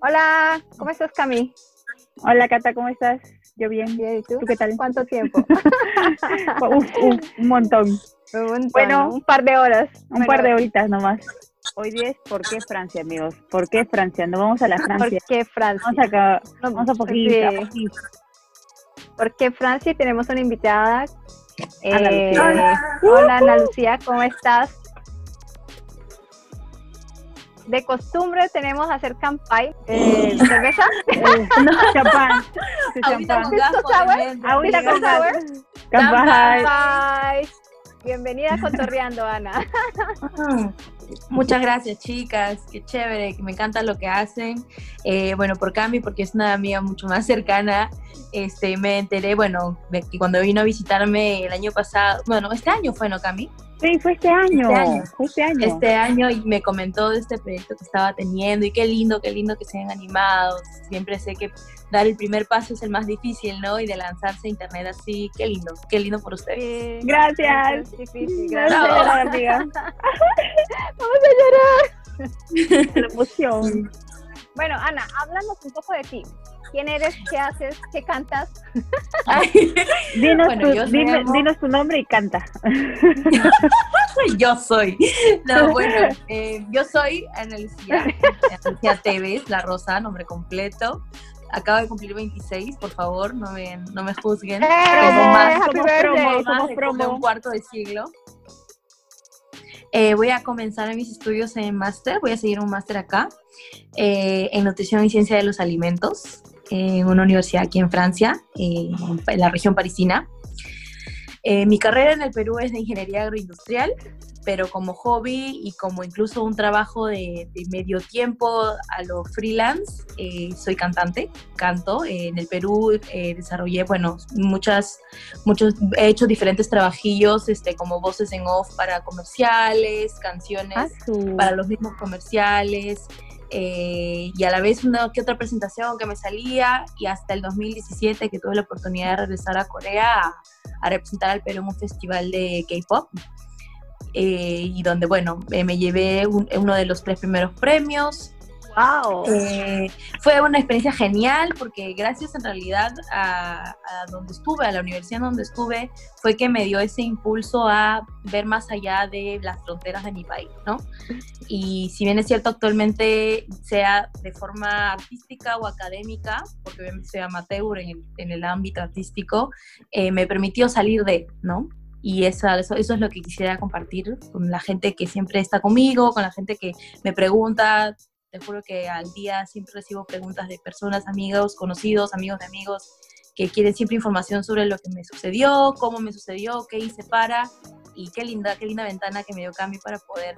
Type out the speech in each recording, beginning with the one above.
Hola, ¿cómo estás, Cami? Hola, Cata, ¿cómo estás? Yo bien. Bien, ¿y tú? ¿Tú qué tal? ¿Cuánto tiempo? Uf, uf, un montón. un montón, Bueno, un par de horas. Un par de horitas nomás. Hoy día es ¿por qué Francia, amigos? ¿Por qué Francia? No vamos a la ¿Por Francia. qué Francia? Vamos acá, vamos a poquito. Sí. a poquito. ¿Por qué Francia? Tenemos una invitada. Ana Eh, hola, Ana Lucía, ¿cómo estás? De costumbre tenemos hacer campay. Eh, ¿Cerveza? Eh, no, champán. Sí, Ahorita champán. con gas, ¿Esto sour? Ahorita con. Campay. Bienvenida a Cotorreando, Ana. Muchas gracias, chicas. Qué chévere, que me encanta lo que hacen. Eh, bueno, por Cami, porque es una amiga mucho más cercana. Este, me enteré, bueno, de que cuando vino a visitarme el año pasado, bueno, este año fue, ¿no, Cami? Sí, fue este año. Este año. Fue este año. Este año y me comentó de este proyecto que estaba teniendo y qué lindo, qué lindo que se hayan animado. Siempre sé que dar el primer paso es el más difícil, ¿no? Y de lanzarse a internet así, qué lindo, qué lindo por ustedes. Sí, Gracias. es difícil, Vamos gracias. a llorar, amiga. Vamos a llorar. La emoción. Bueno, Ana, háblanos un poco de ti. ¿Quién eres? ¿Qué haces? ¿Qué cantas? Dinos, Bueno, tu, dime- llamo- dinos tu nombre y canta. yo soy. No, bueno, eh, yo soy Ana Lucía, Ana Lucía Tevez, La Rosa, nombre completo. Acabo de cumplir 26, por favor, no me, no me juzguen. ¡Eh! Tengo más, somos promo, somos promo. un cuarto de siglo. Eh, voy a comenzar mis estudios en máster, voy a seguir un máster acá, eh, en nutrición y ciencia de los alimentos, en una universidad aquí en Francia, en la región parisina. Eh, mi carrera en el Perú es de ingeniería agroindustrial, pero como hobby y como incluso un trabajo de, de medio tiempo a lo freelance, eh, soy cantante, canto. Eh, en el Perú eh, desarrollé, bueno, muchas, muchos, he hecho diferentes trabajillos, este, como voces en off para comerciales, canciones Ah, para los mismos comerciales eh, y a la vez una que otra presentación que me salía y hasta el 2017 que tuve la oportunidad de regresar a Corea a, a representar al Perú en un festival de K-pop eh, y donde bueno eh, me llevé un- uno de los tres primeros premios ¡Wow! eh, fue una experiencia genial porque gracias en realidad a, donde estuve, a la universidad donde estuve, fue que me dio ese impulso a ver más allá de las fronteras de mi país, ¿no? Y si bien es cierto actualmente, sea de forma artística o académica, porque soy amateur en el, ámbito artístico, eh, me permitió salir de, ¿no? Y eso es lo que quisiera compartir con la gente que siempre está conmigo, con la gente que me pregunta, te juro que al día siempre recibo preguntas de personas, amigos, conocidos, amigos de amigos, que quieren siempre información sobre lo que me sucedió, cómo me sucedió, qué hice para, y qué linda, qué linda ventana que me dio Cami para poder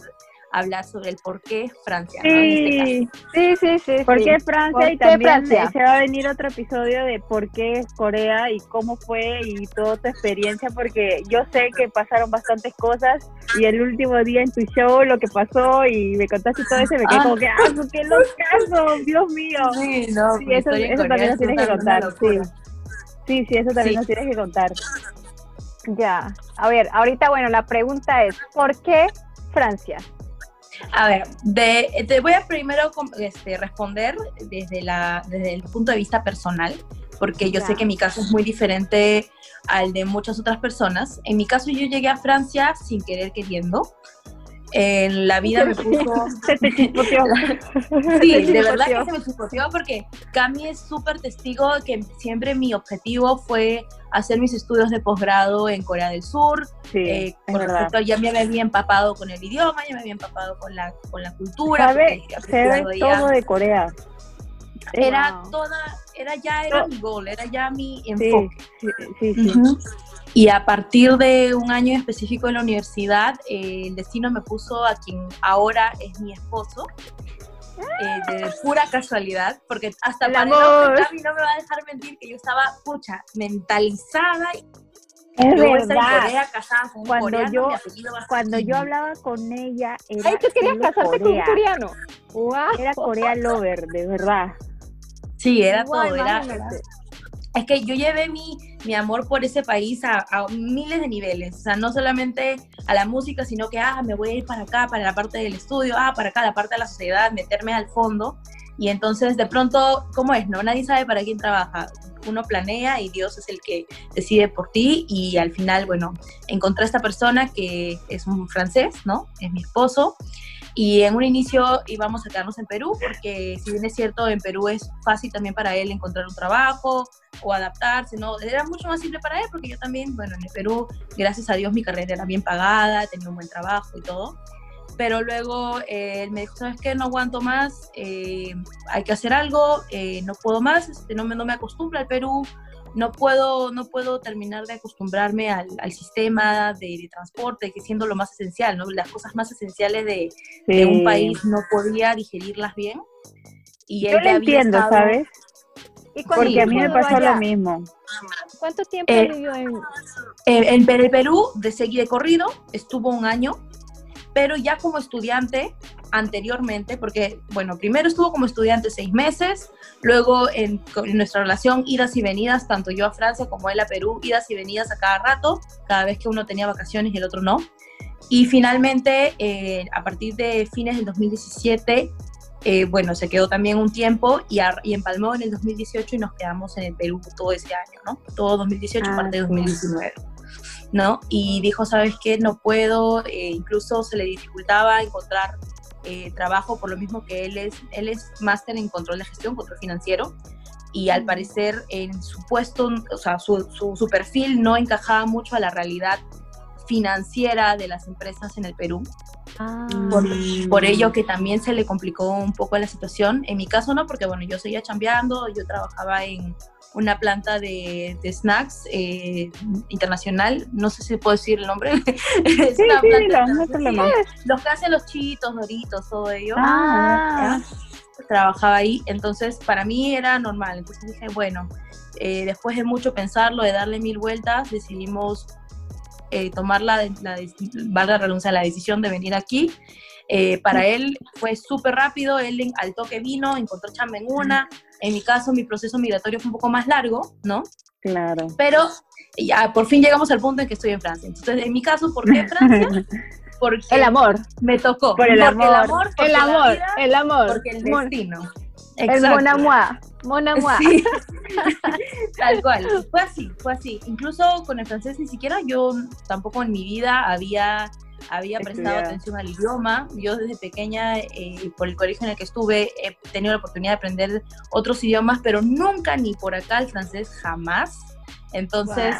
hablar sobre el por qué Francia, ¿no? En este caso. Sí, Sí, sí, sí. ¿Por sí. qué Francia? ¿Por y qué también Francia? se va a venir otro episodio de por qué Corea y cómo fue y toda tu experiencia, porque yo sé que pasaron bastantes cosas y el último día en tu show lo que pasó y me contaste todo eso y me quedé Ah. como que, ¡ah, qué locazo! ¡Dios mío! Sí, no, Sí, mi eso, eso también nos es tienes que contar, sí. Sí, sí, eso también Sí. nos tienes que contar. Ya. A ver, ahorita, bueno, la pregunta es, ¿por qué Francia? A ver, de, te voy a primero este, responder desde, la, desde el punto de vista personal, porque yo sé que mi caso es muy diferente al de muchas otras personas. En mi caso yo llegué a Francia sin querer queriendo. En la vida me puso... Se te chispoteó. Sí, de verdad que se me chispoteó porque Cami es súper testigo de que siempre mi objetivo fue hacer mis estudios de posgrado en Corea del Sur, Sí, eh, con respecto ya me había empapado con el idioma, ya me había empapado con la, con la cultura. Sabe, se ve todo de Corea. Era Wow. toda, era ya era mi gol, era ya mi enfoque. sí, sí. sí. Ujú. Y a partir de un año específico en la universidad, eh, el destino me puso a quien ahora es mi esposo. eh, de pura casualidad, porque hasta El para Cami no me va a dejar mentir que yo estaba, pucha, mentalizada y Es yo estar en verdad. Corea casada con Cuando coreano, yo- Cuando yo hablaba con ella, era Ay, tú querías casarte con un Corea. coreano. ¡Wow! Era Corea Lover, de verdad. Sí, era Igual, todo, era, es que yo llevé mi, mi amor por ese país a, a miles de niveles, o sea, no solamente a la música, sino que, ah, me voy a ir para acá, para la parte del estudio, ah, para acá, la parte de la sociedad, meterme al fondo. Y entonces, de pronto, ¿cómo es? No, nadie sabe para quién trabaja. Uno planea y Dios es el que decide por ti. Y al final, bueno, encontré a esta persona que es un francés, ¿no? Es mi esposo. Y en un inicio íbamos a quedarnos en Perú, porque si bien es cierto, en Perú es fácil también para él encontrar un trabajo o adaptarse, ¿no? Era mucho más simple para él, porque yo también, bueno, en el Perú, gracias a Dios, mi carrera era bien pagada, tenía un buen trabajo y todo. Pero luego eh, él me dijo, ¿sabes qué? No aguanto más, eh, hay que hacer algo, eh, no puedo más, este, no, me, no me acostumbro al Perú, no puedo, no puedo terminar de acostumbrarme al, al sistema de, transporte, que siendo lo más esencial, ¿no? Las cosas más esenciales de, de un país no podía digerirlas bien. Y Yo lo entiendo, ¿sabes? ¿Y Porque a mí me pasó lo mismo. ¿Cuánto tiempo eh, vivió en...? Eh, en Perú, de seguir de corrido, estuvo un año, pero ya como estudiante anteriormente, porque, bueno, primero estuvo como estudiante seis meses, luego en, nuestra relación idas y venidas, tanto yo a Francia como él a Perú, idas y venidas a cada rato, cada vez que uno tenía vacaciones y el otro no. Y finalmente, eh, a partir de fines del 2017, eh, bueno, se quedó también un tiempo y, y, empalmó en el 2018 y nos quedamos en el Perú todo ese año, ¿no? Todo 2018, ah, parte de 2019. ¿No? Y dijo, ¿sabes qué? No puedo, eh, incluso se le dificultaba encontrar eh, trabajo por lo mismo que él es, él es máster en control de gestión, control financiero, y al parecer en su puesto, o sea, su, su, perfil no encajaba mucho a la realidad financiera de las empresas en el Perú. Ah. Por, por, ello que también se le complicó un poco la situación. En mi caso no, porque bueno, yo seguía chambeando, yo trabajaba en una planta de, snacks eh, internacional, no sé si puedo decir el nombre. es sí, una planta no, Los que hacen los chitos, doritos, todo ello. Ah. Trabajaba ahí, entonces para mí era normal. Entonces dije, bueno, eh, después de mucho pensarlo, de darle mil vueltas, decidimos eh, tomar la, la, valga la, la decisión de venir aquí. Eh, para él fue súper rápido, él al toque vino, encontró chamba en una. En mi caso, mi proceso migratorio fue un poco más largo, ¿no? Claro. Pero ya por fin llegamos al punto en que estoy en Francia. Entonces, en mi caso, ¿por qué Francia? Porque el amor. Me tocó. Por el amor. El amor, el amor, el amor. Porque el destino. El mon amour, Sí. Tal cual. Fue así, fue así. Incluso con el francés ni siquiera yo tampoco en mi vida había había prestado atención al idioma. Yo desde pequeña, eh, por el colegio en el que estuve, he tenido la oportunidad de aprender otros idiomas, pero nunca ni por acá el francés, jamás. Entonces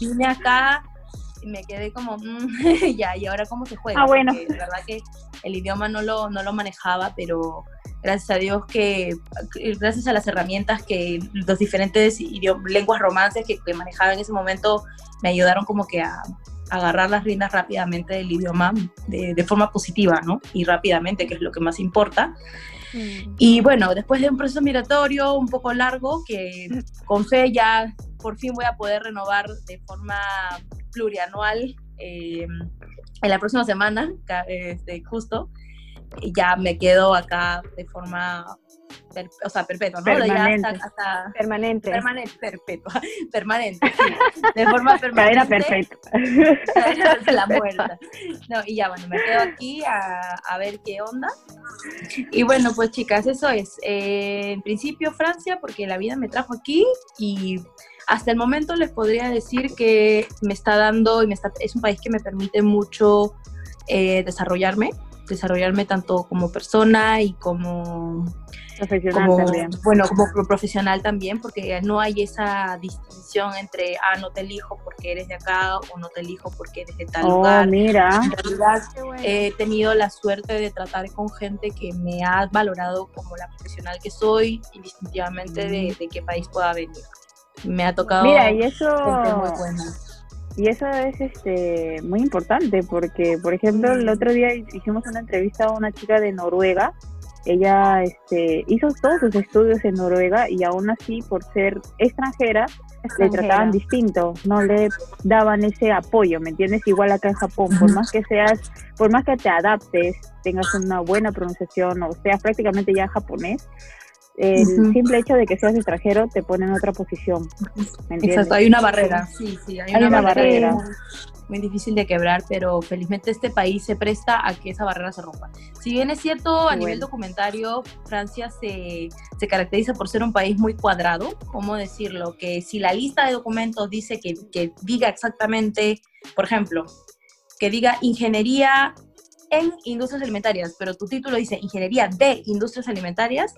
vine acá y me quedé como, mm, ya, ¿y ahora cómo se juega? Ah, bueno. la verdad que el idioma no lo, no lo manejaba, pero gracias a Dios que, gracias a las herramientas que los diferentes lenguas romances que, que manejaba en ese momento me ayudaron como que a, agarrar las riendas rápidamente del idioma de, forma positiva, ¿no? Y rápidamente, que es lo que más importa. Mm. Y bueno, después de un proceso migratorio un poco largo, que con fe ya por fin voy a poder renovar de forma plurianual eh, en la próxima semana, este, justo, ya me quedo acá de forma o sea, perpetua, ¿no? Permanente. hasta, permanente. Permanente, perpetua, permanente, sí. De forma permanente. Cadena perfecta. la. No, y ya, bueno, me quedo aquí a, a, ver qué onda. Y bueno, pues chicas, eso es. Eh, en principio Francia, porque la vida me trajo aquí y hasta el momento les podría decir que me está dando, y me está, es un país que me permite mucho eh, desarrollarme, desarrollarme tanto como persona y como Profesional también. Bueno, como profesional también, porque no hay esa distinción entre, ah, no te elijo porque eres de acá o no te elijo porque eres de tal oh, lugar. mira. En realidad he tenido la suerte de tratar con gente que me ha valorado como la profesional que soy, indistintivamente de, mm. de qué país pueda venir. Me ha tocado mira, y eso... muy Y eso es este muy importante porque, por ejemplo, el otro día hicimos una entrevista a una chica de Noruega ella este, hizo todos sus estudios en Noruega y aún así, por ser extranjera, le trataban distinto, no le daban ese apoyo, ¿me entiendes? Igual acá en Japón, por más que seas, por más que te adaptes, tengas una buena pronunciación o seas prácticamente ya japonés, el simple hecho de que seas extranjero te pone en otra posición. Exacto, hay una barrera. Sí, sí, hay, una, barrera. Muy difícil de quebrar, pero felizmente este país se presta a que esa barrera se rompa. Si bien es cierto, a nivel documentario, Francia se, se, caracteriza por ser un país muy cuadrado, ¿cómo decirlo? Que si la lista de documentos dice que, que diga exactamente, por ejemplo, que diga ingeniería en industrias alimentarias, pero tu título dice ingeniería de industrias alimentarias,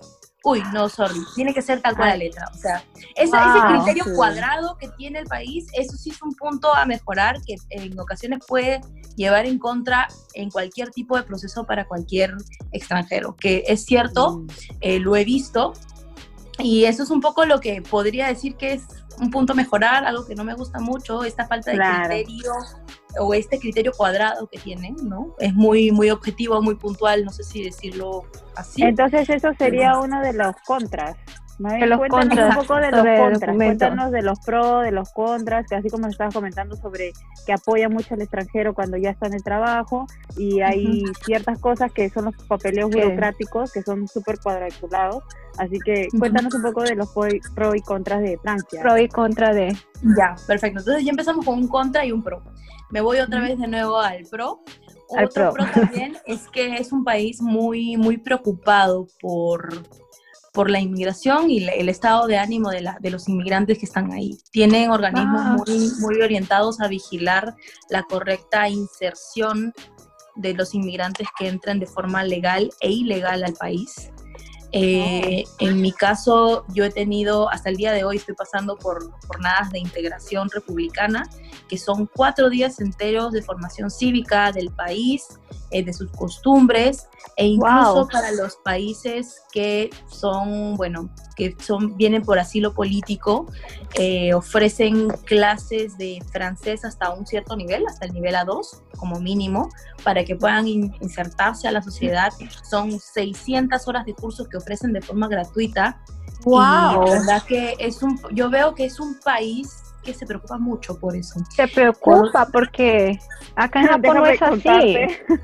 uy, no, sorry, tiene que ser tal cual la letra. O sea, ese criterio cuadrado que tiene el país, eso sí es un punto a mejorar que en ocasiones puede llevar en contra en cualquier tipo de proceso para cualquier extranjero, que es cierto, mm. eh, lo he visto, y eso es un poco lo que podría decir que es un punto a mejorar, algo que no me gusta mucho, esta falta de criterio o este criterio cuadrado que tienen, ¿no? Es muy, muy objetivo, muy puntual, no sé si decirlo así. Entonces eso sería uno de los contras. De los contras, un poco de los contras, cuéntanos de los pros, de los contras, que así como estabas comentando sobre que apoya mucho al extranjero cuando ya está en el trabajo y hay ciertas cosas que son los papeleos burocráticos que son súper cuadraculados, así que cuéntanos un poco de los pros y contras de Francia. Pro y contra de... Ya, perfecto, entonces ya empezamos con un contra y un pro. Me voy otra vez de nuevo al pro. Otro pro. también es que es un país muy, muy preocupado por por la inmigración y el estado de ánimo de, la, de los inmigrantes que están ahí. Tienen organismos ah. muy, muy orientados a vigilar la correcta inserción de los inmigrantes que entran de forma legal e ilegal al país. Eh, en mi caso, yo he tenido, hasta el día de hoy estoy pasando por jornadas de integración republicana, que son cuatro días enteros de formación cívica del país, eh, de sus costumbres, e incluso para los países que son, bueno, que son, vienen por asilo político, eh, ofrecen clases de francés hasta un cierto nivel, hasta el nivel A2 como mínimo, para que puedan insertarse a la sociedad. Son 600 horas de cursos que ofrecen de forma gratuita. Wow. Y la verdad que es un, yo veo que es un país que se preocupa mucho por eso. Se preocupa porque acá en Japón no es así.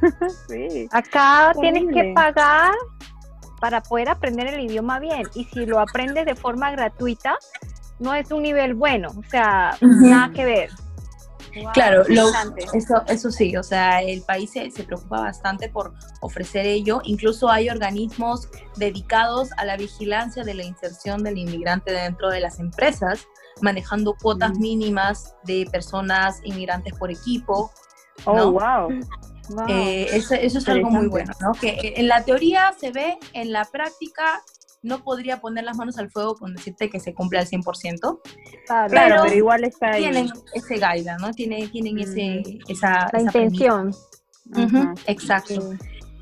sí. Acá tienes que pagar para poder aprender el idioma bien. Y si lo aprendes de forma gratuita, no es un nivel bueno. O sea, nada que ver. Claro, eso, eso sí, o sea, el país se, se, preocupa bastante por ofrecer ello. Incluso hay organismos dedicados a la vigilancia de la inserción del inmigrante dentro de las empresas, manejando cuotas mínimas de personas inmigrantes por equipo. Oh, wow. Eh, eso, es algo muy bueno, ¿no? Que en la teoría se ve, en la práctica no podría poner las manos al fuego con decirte que se cumple al 100%. Claro, pero, igual está ahí. Tienen ese guide, ¿no? Tienen, tienen ese, esa, la intención. exacto.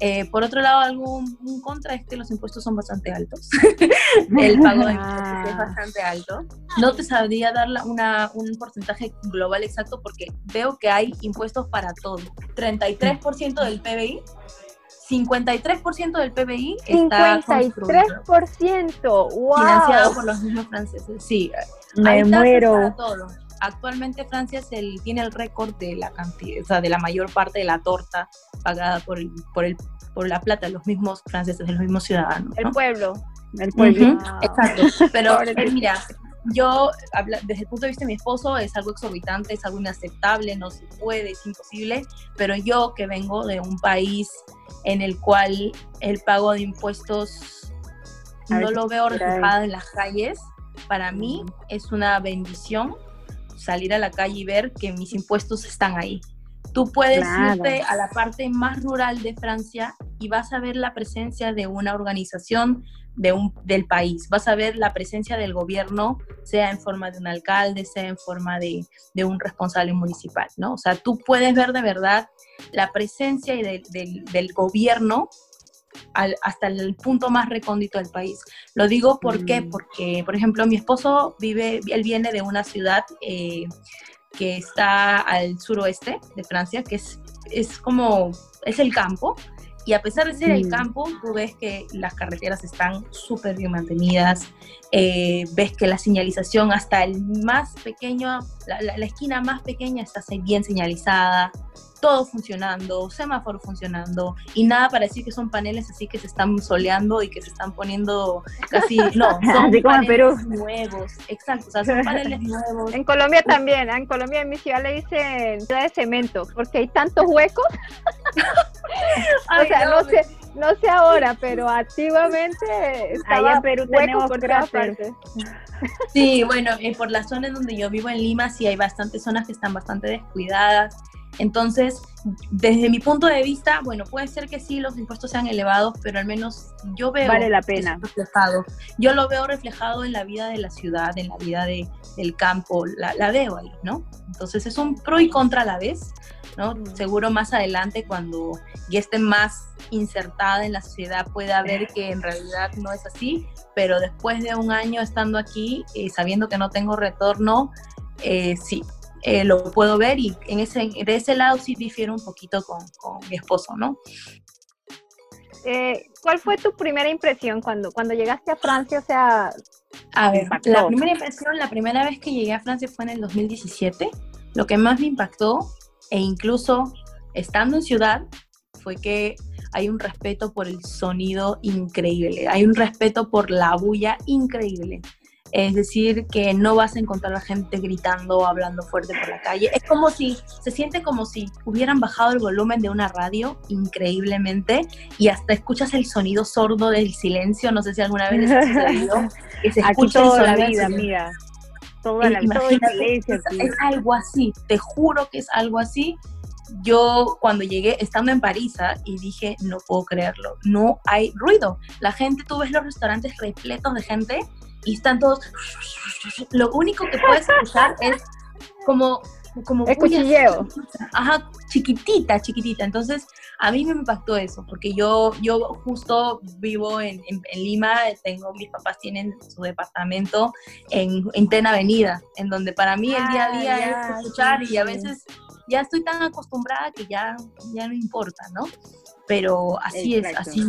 Eh, por otro lado, algún un contra es que los impuestos son bastante altos. el pago de impuestos es bastante alto. No te sabría dar una, un porcentaje global exacto porque veo que hay impuestos para todo. 33% del PBI 53% del PBI está 53%, wow. Financiado por los mismos franceses. Sí, me muero. Para todo actualmente Francia es el, tiene el récord de la cantidad, o sea, de la mayor parte de la torta pagada por, el, por, el, por la plata de los mismos franceses, de los mismos ciudadanos. El pueblo. El pueblo. Exacto. Pero eh, mira, yo, desde el punto de vista de mi esposo, es algo exorbitante, es algo inaceptable, no se puede, es imposible, pero yo que vengo de un país en el cual el pago de impuestos no lo veo reflejado en las calles, para mí es una bendición salir a la calle y ver que mis impuestos están ahí. Tú puedes irte a la parte más rural de Francia y vas a ver la presencia de una organización de un, del país, vas a ver la presencia del gobierno, sea en forma de un alcalde, sea en forma de, de un responsable municipal, ¿no? O sea, tú puedes ver de verdad la presencia del, del gobierno hasta el punto más recóndito del país. Lo digo porque, mm. porque, por ejemplo, mi esposo vive, él viene de una ciudad eh, que está al suroeste de Francia, que es, es como, es el campo, y a pesar de ser el mm. campo, tú ves que las carreteras están súper bien mantenidas, eh, ves que la señalización hasta el más pequeño, la, la, esquina más pequeña está bien señalizada, todo funcionando, semáforo funcionando y nada para decir que son paneles así que se están soleando y que se están poniendo casi, no, son paneles nuevos, exacto, o sea, son paneles nuevos. En Colombia también, en Colombia en mi ciudad le dicen ciudad de cemento porque hay tantos huecos. o sea, no, sé, no sé ahora, pero activamente estaba en Perú tenemos por todas partes. Sí, bueno, eh, por las zonas donde yo vivo en Lima sí hay bastantes zonas que están bastante descuidadas entonces, desde mi punto de vista, bueno, puede ser que sí los impuestos sean elevados, pero al menos yo veo vale la pena. reflejado. Yo lo veo reflejado en la vida de la ciudad, en la vida de, del campo, la, la, veo ahí, ¿no? Entonces es un pro y contra a la vez, ¿no? Mm. Seguro más adelante cuando ya esté más insertada en la sociedad pueda ver que en realidad no es así, pero después de un año estando aquí, y eh, sabiendo que no tengo retorno, eh, sí, eh, lo puedo ver y en ese, de ese lado sí difiero un poquito con, con mi esposo, ¿no? Eh, ¿Cuál fue tu primera impresión cuando, cuando llegaste a Francia? O sea, a ver, la primera impresión, la primera vez que llegué a Francia fue en el 2017. Lo que más me impactó, e incluso estando en ciudad, fue que hay un respeto por el sonido increíble, hay un respeto por la bulla increíble. Es decir, que no vas a encontrar a la gente gritando o hablando fuerte por la calle. Es como si, se siente como si hubieran bajado el volumen de una radio increíblemente y hasta escuchas el sonido sordo del silencio. No sé si alguna vez les sucedido. Que se escucha toda la vida, amiga. Toda la, vida. es algo así, te juro que es algo así yo cuando llegué, estando en París, ¿ah? y dije, no puedo creerlo, no hay ruido. La gente, tú ves los restaurantes repletos de gente y están todos. Lo único que puedes escuchar es como. como el cuchilleo. Ajá, chiquitita, chiquitita. Entonces, a mí me impactó eso, porque yo, yo justo vivo en, en, Lima, tengo, mis papás tienen su departamento en, en Ten Avenida, en donde para mí el día a día ah, es escuchar y a veces ya estoy tan acostumbrada que ya, ya no importa, ¿no? Pero así es, así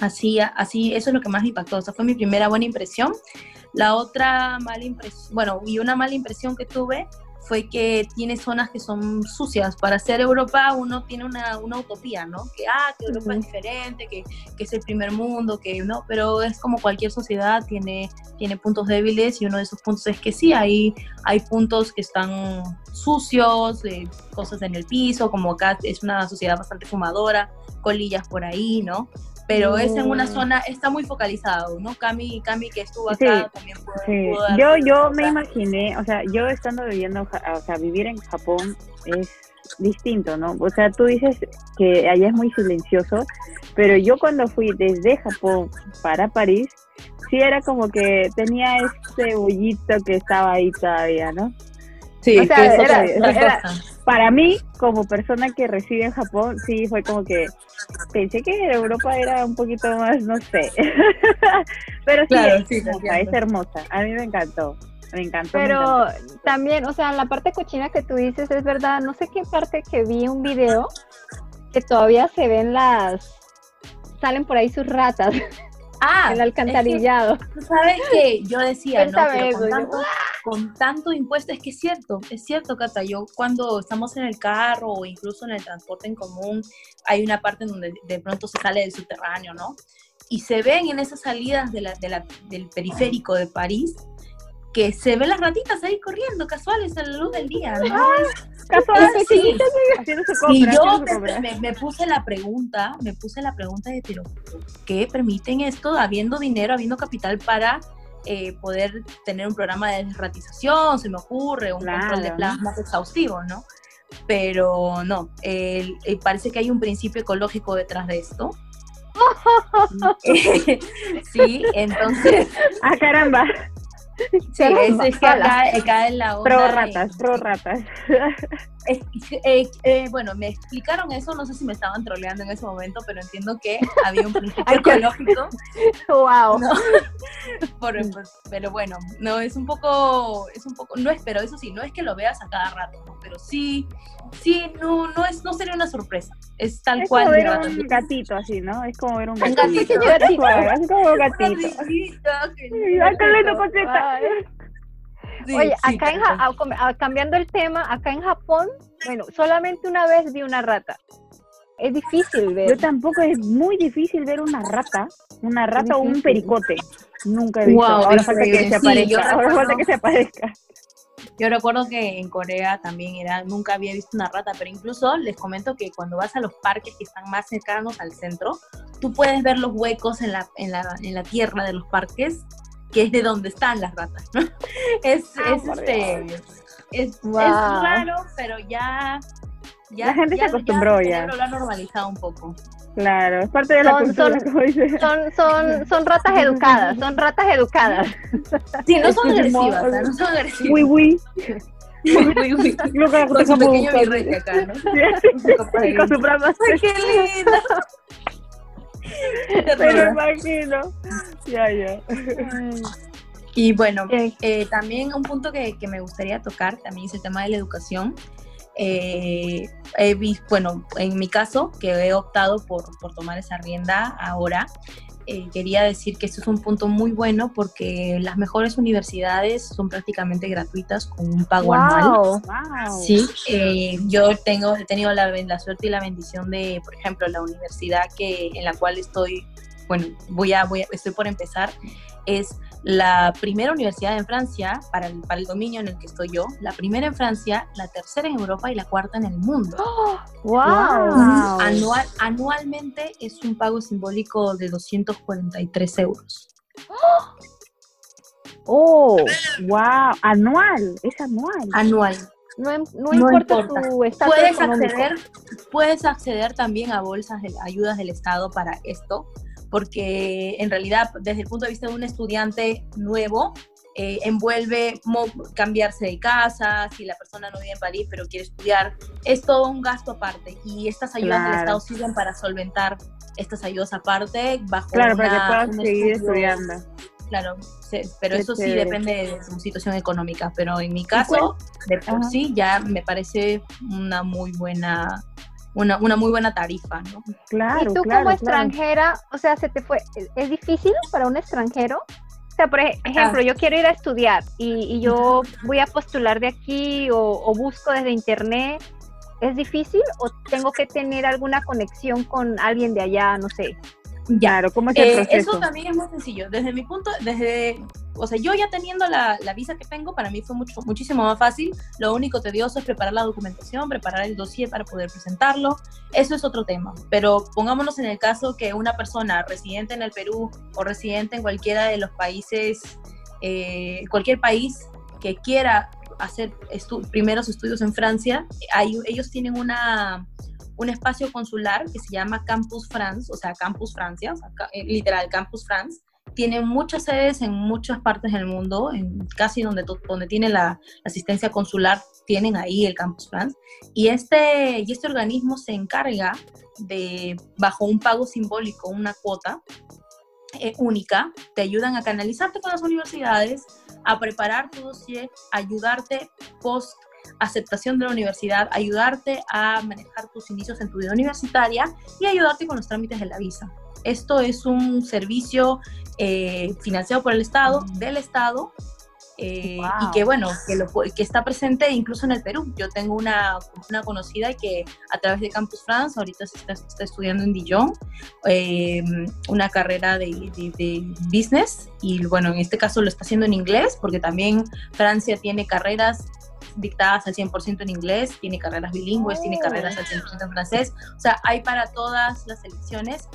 Así, así, eso es lo que más me impactó. Esa fue mi primera buena impresión. La otra mala impresión, bueno, y una mala impresión que tuve fue que tiene zonas que son sucias. Para ser Europa uno tiene una, una utopía, ¿no? Que, ah, que Europa es diferente, que, que, es el primer mundo, que no, pero es como cualquier sociedad, tiene, tiene puntos débiles y uno de esos puntos es que sí, hay, hay puntos que están sucios, de cosas en el piso, como acá es una sociedad bastante fumadora, colillas por ahí, ¿no? Pero es en una zona, está muy focalizado, ¿no? Cami, Cami que estuvo acá también puede, Yo, yo me imaginé, o sea, yo estando viviendo, o sea, vivir en Japón es distinto, ¿no? O sea, tú dices que allá es muy silencioso, pero yo cuando fui desde Japón para París, sí era como que tenía ese bollito que estaba ahí todavía, ¿no? Sí, o sea, era, para mí, como persona que reside en Japón, sí fue como que pensé que Europa era un poquito más, no sé. Pero sí, es, hermosa, es hermosa. A mí me encantó. Me encantó. Pero también, o sea, la parte cochina que tú dices es verdad. No sé qué parte que vi un video que todavía se ven las. Salen por ahí sus ratas. Ah, el alcantarillado. sabes que yo decía, ¿no? con, tanto, impuesto, es que es cierto, es cierto, Cata. Yo cuando estamos en el carro o incluso en el transporte en común, hay una parte donde de pronto se sale del subterráneo, ¿no? Y se ven en esas salidas de la, del periférico de París que se ven las ratitas ahí corriendo, casuales, a la luz del día. ¿no? Ah, casuales, sí. Y yo me, puse la pregunta, me puse la pregunta de, pero ¿qué permiten esto habiendo dinero, habiendo capital para eh, poder tener un programa de desratización, se me ocurre, un control de plasma exhaustivo, ¿no? Pero no, parece que hay un principio ecológico detrás de esto. sí, entonces. Ah, caramba. Sí, es, que acá, en la Pro ratas, pro ratas. Eh, eh, bueno, me explicaron eso, no sé si me estaban troleando en ese momento, pero entiendo que había un principio ecológico. wow. pero bueno, no, es un poco, es un poco, no es, pero eso sí, no es que lo veas a cada rato, pero sí, sí, no, no es, no sería una sorpresa, es tal cual. Es como ver un gatito así, ¿no? Es como ver un gatito. Un gatito. Es como un gatito. Oye, acá en cambiando el tema, acá en Japón, bueno, solamente una vez vi una rata. Es difícil ver. Yo tampoco, es muy difícil ver una rata, una rata o un pericote. Nunca he visto. ahora falta que se aparezca. ahora falta que se aparezca. Yo recuerdo que en Corea también era, nunca había visto una rata, pero incluso les comento que cuando vas a los parques que están más cercanos al centro, tú puedes ver los huecos en la, en la, en la tierra de los parques, que es de donde están las ratas, ¿no? Es, ah, es, este, es, raro, pero ya, ya la gente se acostumbró ya. Lo ha normalizado un poco. Claro, es parte de la cultura, son, Son, son, ratas educadas, son ratas educadas. Sí, no son agresivas, no son agresivas. Uy, uy. Uy, uy. Con su pequeño birrete acá, ¿no? Con su brama. ¡Qué lindo! Te lo imagino. Ya, ya. Y bueno, eh, también un punto que, que, me gustaría tocar también es el tema de la educación. Eh, he visto, bueno, en mi caso, que he optado por, por tomar esa rienda ahora, eh, quería decir que esto es un punto muy bueno porque las mejores universidades son prácticamente gratuitas con un pago anual. Sí, eh, yo tengo, he tenido la, la, suerte y la bendición de, por ejemplo, la universidad que, en la cual estoy, bueno, voy a, voy a, estoy por empezar, es la primera universidad en Francia para el, para el dominio en el que estoy yo, la primera en Francia, la tercera en Europa y la cuarta en el mundo. wow. Anual, anualmente es un pago simbólico de 243 euros. Oh, wow, anual, es anual. Anual. No, no, importa, tu estado puedes acceder, puedes acceder también a bolsas de ayudas del Estado para esto, porque en realidad desde el punto de vista de un estudiante nuevo, eh, envuelve cambiarse de casa, si la persona no vive en París pero quiere estudiar, es todo un gasto aparte y estas ayudas del Estado sirven para solventar estas ayudas aparte bajo claro, para que puedas seguir estudiando. Claro, pero eso sí depende de su situación económica, pero en mi caso, de por sí, ya me parece una muy buena una, una muy buena tarifa, ¿no? Claro. Y tú como extranjera, o sea, se te fue, ¿es difícil para un extranjero? O sea, por ejemplo, ah. yo quiero ir a estudiar y, yo voy a postular de aquí o, busco desde internet. ¿Es difícil o tengo que tener alguna conexión con alguien de allá, no sé? Claro, ¿cómo es el eh, proceso? Eso también es muy sencillo. Desde mi punto, desde, o sea, yo ya teniendo la, visa que tengo, para mí fue mucho, muchísimo más fácil. Lo único tedioso es preparar la documentación, preparar el dossier para poder presentarlo. Eso es otro tema. Pero pongámonos en el caso que una persona residente en el Perú o residente en cualquiera de los países, eh, cualquier país que quiera hacer primeros estudios en Francia, hay, ellos tienen una un espacio consular que se llama Campus France, o sea, Campus Francia, eh, literal Campus France. Tiene muchas sedes en muchas partes del mundo, en casi donde, donde tiene la, asistencia consular, tienen ahí el Campus France. Y este, y este organismo se encarga de, bajo un pago simbólico, una cuota, eh, única, te ayudan a canalizarte con las universidades, a preparar tu dossier, ayudarte post aceptación de la universidad, ayudarte a manejar tus inicios en tu vida universitaria y ayudarte con los trámites de la visa. Esto es un servicio eh, financiado por el Estado, del Estado, eh, y que bueno, que, lo, que está presente incluso en el Perú. Yo tengo una, una conocida que a través de Campus France, ahorita está, está estudiando en Dijon, eh, una carrera de, de, de, business, y bueno, en este caso lo está haciendo en inglés, porque también Francia tiene carreras dictadas al 100% en inglés, tiene carreras bilingües, tiene carreras al 100% en francés, o sea, hay para todas las selecciones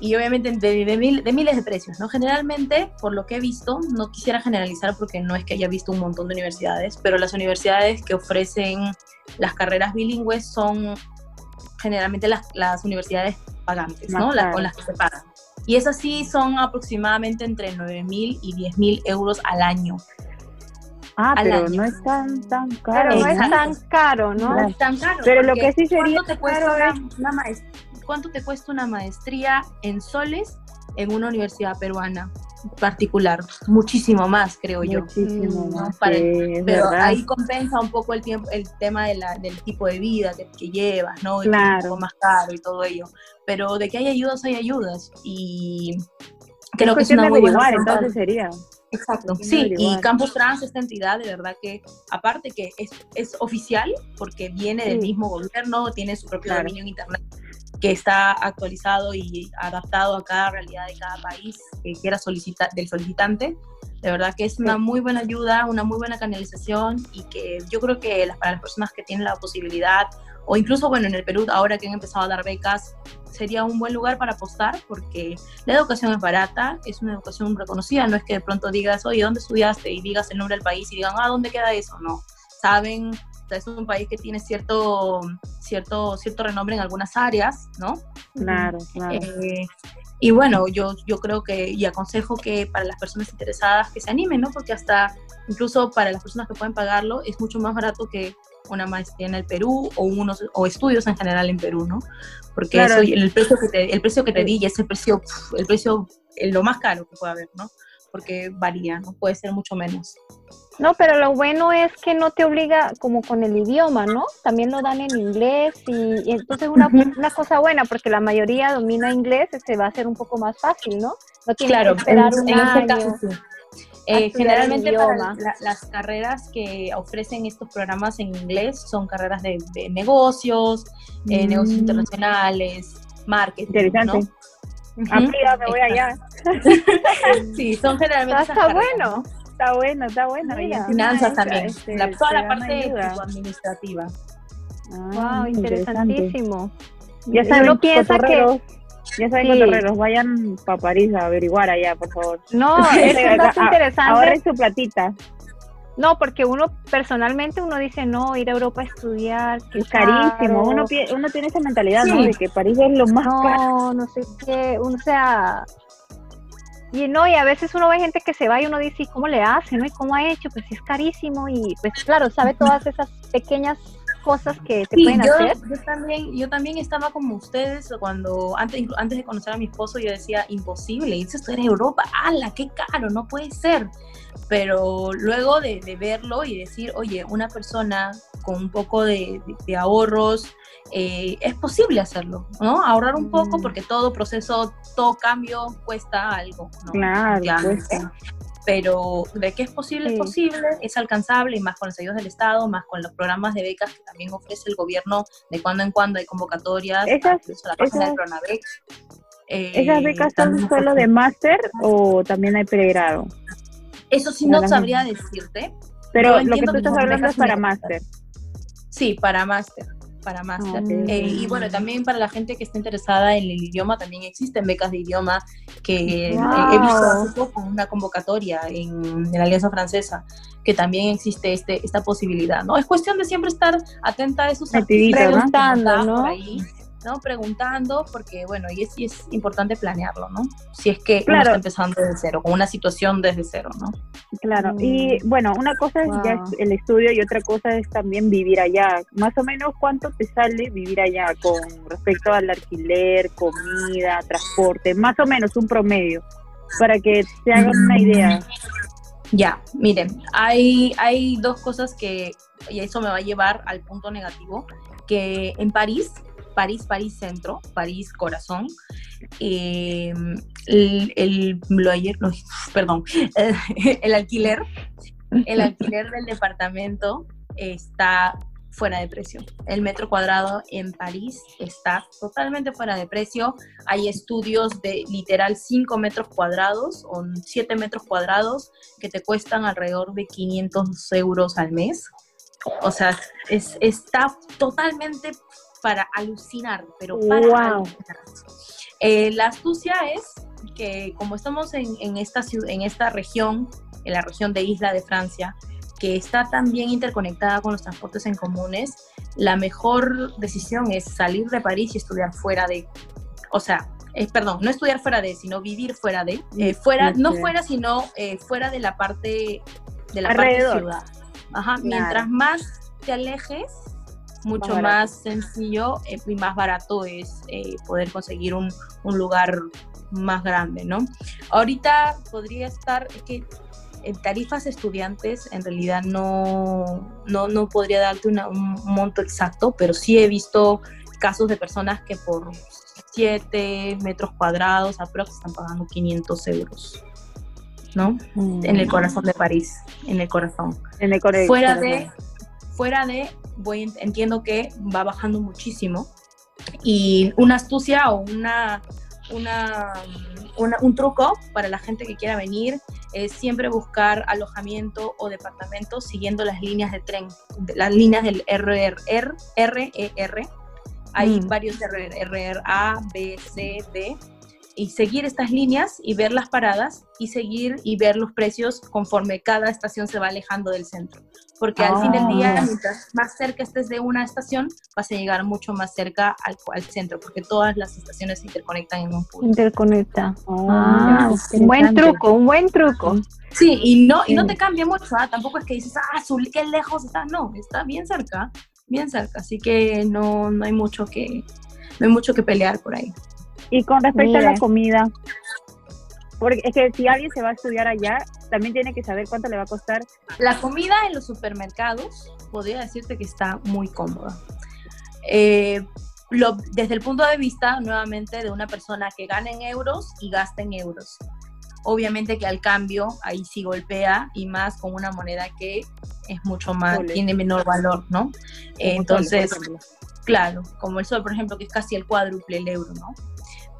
y obviamente de, de, miles de precios, ¿no? Generalmente, por lo que he visto, no quisiera generalizar porque no es que haya visto un montón de universidades, pero las universidades que ofrecen las carreras bilingües son generalmente las, las universidades pagantes, ¿no? con las que se pagan. Y esas sí son aproximadamente entre 9 mil y 10 mil euros al año. Ah, pero no es tan, tan caro. Pero no es tan caro, ¿no? No es tan caro. Pero lo que sí sería ¿cuánto te cuesta una, maestría, ¿Cuánto te cuesta una maestría en soles en una universidad peruana particular? Muchísimo más, creo yo. Muchísimo mm, más. pero ahí compensa un poco el tiempo, el tema de la, del tipo de vida que, llevas, ¿no? claro. Un poco más caro y todo ello. Pero de que hay ayudas, hay ayudas. Y creo que es una muy buena entonces sería. Exacto, sí, y Campus Trans, esta entidad, de verdad que, aparte que es, es oficial, porque viene del mismo gobierno, tiene su propio dominio en Internet, que está actualizado y adaptado a cada realidad de cada país que quiera solicitar, del solicitante. De verdad que es una muy buena ayuda, una muy buena canalización y que yo creo que las, para las personas que tienen la posibilidad, o incluso, bueno, en el Perú, ahora que han empezado a dar becas, sería un buen lugar para apostar porque la educación es barata, es una educación reconocida, no es que de pronto digas, oye, ¿dónde estudiaste? Y digas el nombre del país y digan, ah, ¿dónde queda eso? No, saben es un país que tiene cierto, cierto, cierto renombre en algunas áreas, ¿no? Claro, claro. Eh, y bueno, yo, yo creo que y aconsejo que para las personas interesadas que se animen, ¿no? Porque hasta incluso para las personas que pueden pagarlo es mucho más barato que una maestría en el Perú o unos o estudios en general en Perú, ¿no? Porque eso, el precio que te, el precio que te di es el precio el precio lo más caro que puede haber, ¿no? Porque varía, no puede ser mucho menos. No, pero lo bueno es que no te obliga como con el idioma, ¿no? También lo dan en inglés y, entonces una, una cosa buena porque la mayoría domina inglés, se va a hacer un poco más fácil, ¿no? No tienes claro, que esperar un en año. Caso, sí. Eh, generalmente para las carreras que ofrecen estos programas en inglés son carreras de, negocios, eh, negocios mm. internacionales, marketing. Interesante. ¿no? Amiga, me voy allá. sí, son generalmente. Está bueno. Está bueno, está bueno. Y finanzas también. Este, la, toda la parte administrativa. wow, ah, interesantísimo. Ya saben, uno piensa que ya saben, sí. vayan para París a averiguar allá, por favor. No, es un interesante. Ahora es su platita. No, porque uno personalmente uno dice, no, ir a Europa a estudiar, es carísimo. Uno, uno tiene esa mentalidad, ¿no? De que París es lo más no, No, sé qué, o sea, y no, y a veces uno ve gente que se va y uno dice, ¿y cómo le hace? ¿no? ¿Y cómo ha hecho? Pues es carísimo y pues claro, sabe todas esas pequeñas cosas que te pueden hacer. Yo también, yo también estaba como ustedes cuando antes, antes de conocer a mi esposo yo decía, imposible, irse a estudiar Europa, ¡hala, qué caro! No puede ser. Pero luego de, verlo y decir, oye, una persona con un poco de ahorros, eh, es posible hacerlo, ¿no? Ahorrar un poco mm. porque todo proceso, todo cambio cuesta algo, ¿no? Claro, Pero de que es posible, es posible, es alcanzable y más con los ayudas del Estado, más con los programas de becas que también ofrece el gobierno, de cuando en cuando hay convocatorias, esas, la página eh, ¿Esas becas son solo de máster o también hay pregrado? Eso sí no sabría decirte. Pero lo que tú estás hablando es para máster. Sí, para máster para máster. Ah, eh, y bueno, también para la gente que está interesada en el idioma, también existen becas de idioma que he visto con una convocatoria en, la Alianza Francesa, que también existe este, esta posibilidad, ¿no? Es cuestión de siempre estar atenta a esos preguntando, ¿no? ¿No? Preguntando, porque bueno, y es, es importante planearlo, ¿no? Si es que claro. uno está empezando desde cero, con una situación desde cero, ¿no? Claro, y mm. bueno, una cosa es ya el estudio y otra cosa es también vivir allá. Más o menos, ¿cuánto te sale vivir allá con respecto al alquiler, comida, transporte? Más o menos un promedio, para que se hagan una idea. Ya, miren, hay, hay dos cosas que, y eso me va a llevar al punto negativo, que en París París, París Centro, París Corazón. Eh, el, el, perdón, el alquiler, el alquiler del departamento está fuera de precio. El metro cuadrado en París está totalmente fuera de precio. Hay estudios de literal 5 metros cuadrados o 7 metros cuadrados que te cuestan alrededor de 500 euros al mes. O sea, es, está totalmente para alucinar, pero para alucinar. Eh, la astucia es que como estamos en, en, esta, en esta región, en la región de Isla de Francia, que está tan bien interconectada con los transportes en comunes, la mejor decisión es salir de París y estudiar fuera de, o sea, eh, perdón, no estudiar fuera de, sino vivir fuera de, eh, fuera, no fuera, sino fuera de la parte de la parte ciudad. Ajá, mientras más te alejes, mucho más, sencillo eh, y más barato es eh, poder conseguir un, un, lugar más grande, ¿no? Ahorita podría estar, es que en tarifas estudiantes en realidad no, no, no podría darte un monto exacto, pero sí he visto casos de personas que por 7 metros cuadrados aproximadamente están pagando 500 euros. ¿no? En el corazón de París, en el corazón. En el corazón. Fuera de, fuera de, voy, entiendo que va bajando muchísimo y una astucia o una, una, un truco para la gente que quiera venir es siempre buscar alojamiento o departamento siguiendo las líneas de tren, las líneas del RRR, RER. Hay mm. varios RR, A, B, C, D y seguir estas líneas y ver las paradas y seguir y ver los precios conforme cada estación se va alejando del centro. Porque al fin del día, ah. mientras más cerca estés de una estación, vas a llegar mucho más cerca al, al centro, porque todas las estaciones se interconectan en un punto. Interconecta. Oh, ah, un buen truco, un buen truco. Sí, y no, y no te cambia mucho, ¿ah? tampoco es que dices, ah, qué lejos está, no, está bien cerca, bien cerca, así que no, no hay mucho que, no hay mucho que pelear por ahí. Y con respecto a la comida, porque es que si alguien se va a estudiar allá, también tiene que saber cuánto le va a costar. La comida en los supermercados, podría decirte que está muy cómoda. Eh, lo, desde el punto de vista, nuevamente, de una persona que gana en euros y gasta en euros. Obviamente que al cambio ahí sí golpea y más con una moneda que es mucho más, tiene menor valor, ¿no? Entonces, claro, como el sol, por ejemplo, que es casi el cuádruple el euro, ¿no?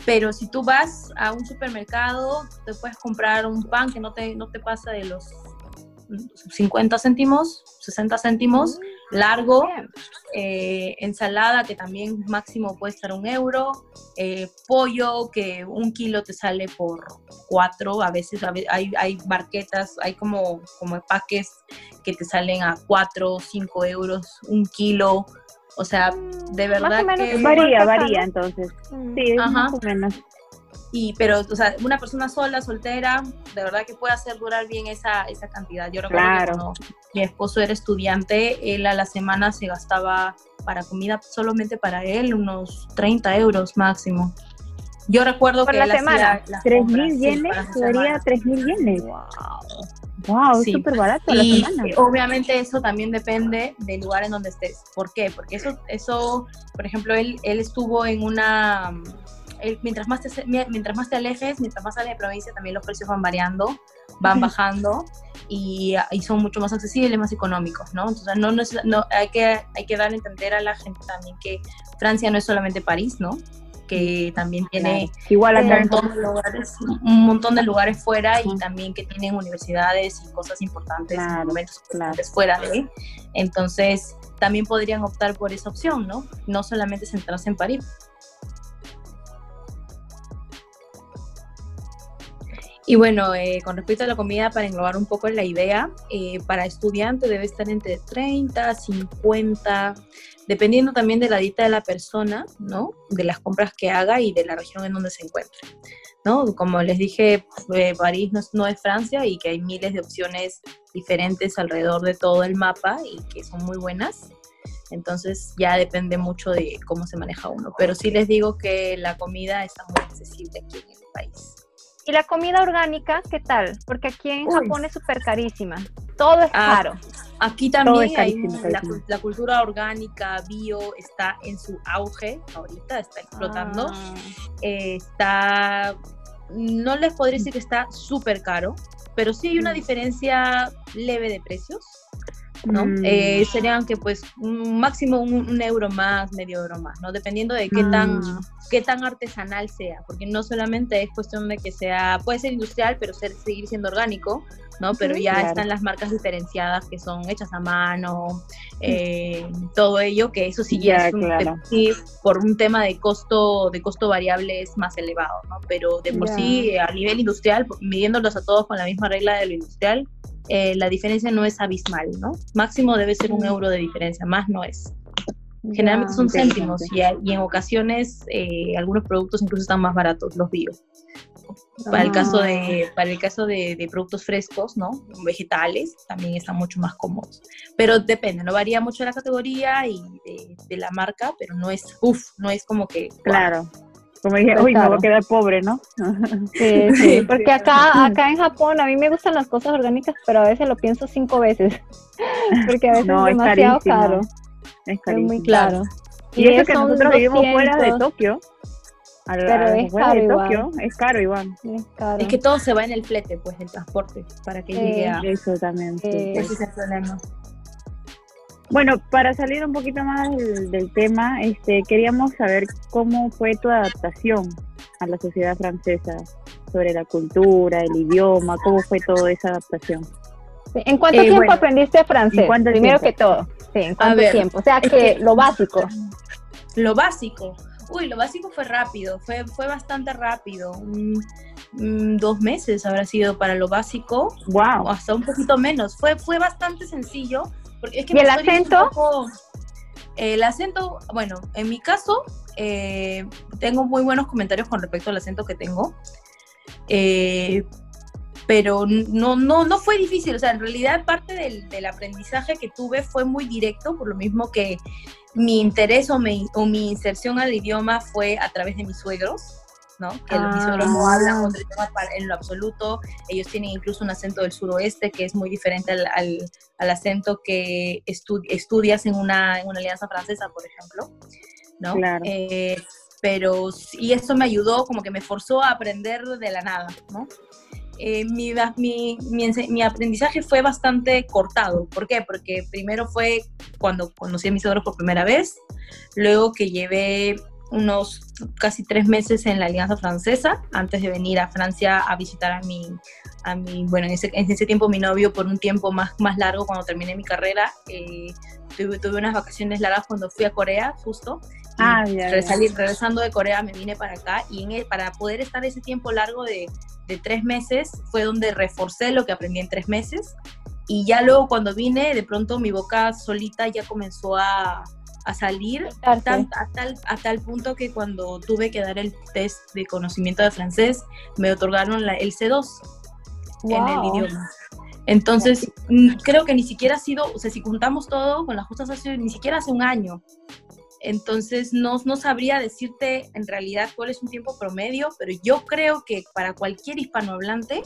Pero si tú vas a un supermercado, te puedes comprar un pan que no te, no te pasa de los 50 céntimos, 60 céntimos, mm, largo, eh, ensalada que también máximo puede estar un euro, eh, pollo que un kilo te sale por cuatro, a veces hay, hay barquetas, hay como, como empaques que te salen a cuatro, cinco euros, un kilo, o sea, de verdad que... Varía, varía entonces. Mm. Sí, más o menos. Y, pero, o sea, una persona sola, soltera, de verdad que puede hacer durar bien esa, esa cantidad. Yo recuerdo que cuando mi esposo era estudiante, él a la semana se gastaba para comida solamente para él unos 30 euros máximo. Yo recuerdo Por que la semana, 3.000 yenes, sería 3.000 yenes. Wow. Wow, es súper barato y la semana. Obviamente eso también depende del lugar en donde estés. ¿Por qué? Porque eso, eso por ejemplo, él, él estuvo en una... mientras, más te, mientras más te alejes, mientras más sales de provincia, también los precios van variando, van bajando y, y, son mucho más accesibles, más económicos, ¿no? Entonces, no, no, no, hay, que, hay que dar a entender a la gente también que Francia no es solamente París, ¿no? Que también tiene Igual un, montón de lugares, un montón de lugares fuera y también que tienen universidades y cosas importantes, momentos fuera de. Entonces, también podrían optar por esa opción, ¿no? No solamente centrarse en París. Y bueno, eh, con respecto a la comida, para englobar un poco la idea, eh, para estudiante debe estar entre 30, 50, dependiendo también de la dieta de la persona, ¿no? De las compras que haga y de la región en donde se encuentre, ¿no? Como les dije, eh, París no es, Francia y que hay miles de opciones diferentes alrededor de todo el mapa y que son muy buenas. Entonces ya depende mucho de cómo se maneja uno. Pero sí les digo que la comida está muy accesible aquí en el país. ¿Y la comida orgánica qué tal? Porque aquí en Japón es súper carísima. Todo es ah, caro. Aquí también hay la, cultura orgánica, bio, está en su auge ahorita, está explotando. Ah. está, no les podría decir que está súper caro, pero sí hay una mm. diferencia leve de precios. ¿No? Mm. Eh, serían que pues un máximo un, euro más, medio euro más, ¿no? Dependiendo de qué tan, mm. qué tan artesanal sea, porque no solamente es cuestión de que sea, puede ser industrial, pero ser, seguir siendo orgánico, ¿no? Pero ya están las marcas diferenciadas que son hechas a mano, eh, todo ello, que eso sí ya, es un, por un tema de costo, de costo variable es más elevado, ¿no? Pero de por sí, a nivel industrial, midiéndolos a todos con la misma regla de lo industrial, eh, la diferencia no es abismal, ¿no? Máximo debe ser un euro de diferencia, más no es. Generalmente son céntimos y, y, en ocasiones eh, algunos productos incluso están más baratos, los bio. Para el caso, de, ah. para el caso de, productos frescos, ¿no? Vegetales, también están mucho más cómodos. Pero depende, no varía mucho la categoría y de, la marca, pero no es, uff, no es como que... Claro. Como dije, uy, me voy a quedar pobre, ¿no? Sí, sí, porque acá, acá en Japón a mí me gustan las cosas orgánicas, pero a veces lo pienso cinco veces, porque a veces es demasiado caro. Es, muy claro. Y, eso, que nosotros vivimos fuera de Tokio, Pero es caro, Tokio, es caro igual. Es, caro. es que todo se va en el flete, pues, el transporte, para que llegue a... Eso también, Ese es el problema. Bueno, para salir un poquito más del, tema, este, queríamos saber cómo fue tu adaptación a la sociedad francesa, sobre la cultura, el idioma, cómo fue toda esa adaptación. ¿En cuánto eh, tiempo aprendiste francés? Primero que todo. Sí, ¿en cuánto tiempo? O sea, que, lo básico. Lo básico. Uy, lo básico fue rápido, fue, fue bastante rápido. dos meses habrá sido para lo básico. Wow. O hasta un poquito menos. Fue, fue bastante sencillo. Porque es que ¿Y el acento? el acento, bueno, en mi caso, eh, tengo muy buenos comentarios con respecto al acento que tengo. Eh, pero no, no, no fue difícil, o sea, en realidad parte del, del, aprendizaje que tuve fue muy directo, por lo mismo que mi interés o mi, o mi inserción al idioma fue a través de mis suegros, ¿no? Que mis suegros no ah. hablan otro idioma en lo absoluto, ellos tienen incluso un acento del suroeste que es muy diferente al, al, al acento que estudias en una, en una alianza francesa, por ejemplo, ¿no? Claro. Eh, pero, y eso me ayudó, como que me forzó a aprender de la nada, ¿no? Eh, mi, mi, mi, aprendizaje fue bastante cortado. ¿Por qué? Porque primero fue cuando conocí a mis suegros por primera vez, luego que llevé unos casi tres meses en la Alianza Francesa antes de venir a Francia a visitar a mi, a mi bueno, en ese, en ese tiempo mi novio por un tiempo más, más largo cuando terminé mi carrera. Eh, tuve, tuve unas vacaciones largas cuando fui a Corea, justo, Ah, regresando de Corea me vine para acá y en para poder estar ese tiempo largo de, de, tres meses fue donde reforcé lo que aprendí en tres meses y ya luego cuando vine de pronto mi boca solita ya comenzó a, a salir a tal, a tal punto que cuando tuve que dar el test de conocimiento de francés me otorgaron la, el C2 en el idioma. Entonces, creo que ni siquiera ha sido, o sea, si juntamos todo con las justas, ni siquiera hace un año entonces no, no sabría decirte en realidad cuál es un tiempo promedio, pero yo creo que para cualquier hispanohablante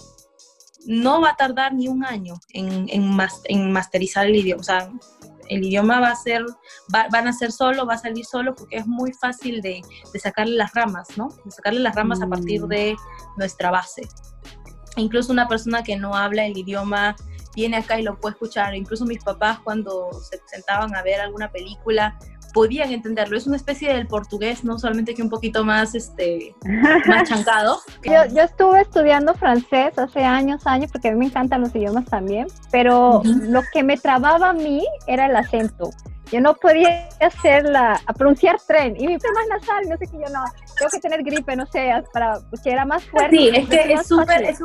no va a tardar ni un año en, en, masterizar el idioma. O sea, el idioma va a ser, va, van a ser solo, va a salir solo, porque es muy fácil de, sacarle las ramas, ¿no? De sacarle las ramas a partir mm. de nuestra base. Incluso una persona que no habla el idioma viene acá y lo puede escuchar. Incluso mis papás cuando se sentaban a ver alguna película podían entenderlo. Es una especie del portugués, no solamente que un poquito más, este, más chancado. Yo, yo, estuve estudiando francés hace años, años, porque a mí me encantan los idiomas también, pero lo que me trababa a mí era el acento. Yo no podía hacer la, a pronunciar tren, y mi es más nasal, no sé qué, yo no, tengo que tener gripe, no sé, para, que era más fuerte. Sí, es que es súper, es,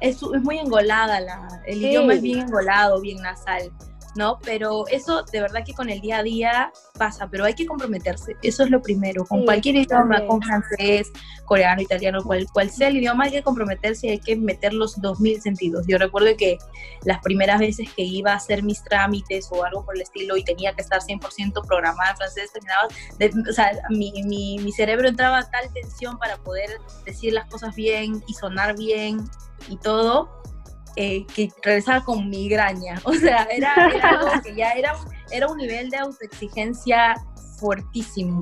es, es, muy engolada, la, el idioma es bien engolado, bien nasal. ¿No? Pero eso de verdad que con el día a día pasa, pero hay que comprometerse, eso es lo primero, con cualquier idioma, con francés, coreano, italiano, cual, cual sea el idioma, hay que comprometerse y hay que meter los dos mil sentidos. Yo recuerdo que las primeras veces que iba a hacer mis trámites o algo por el estilo y tenía que estar 100% programada en francés, terminaba, o sea, mi, mi, mi cerebro entraba a tal tensión para poder decir las cosas bien y sonar bien y todo, eh, que regresaba con migraña. O sea, era, algo que ya era, era un nivel de autoexigencia fuertísimo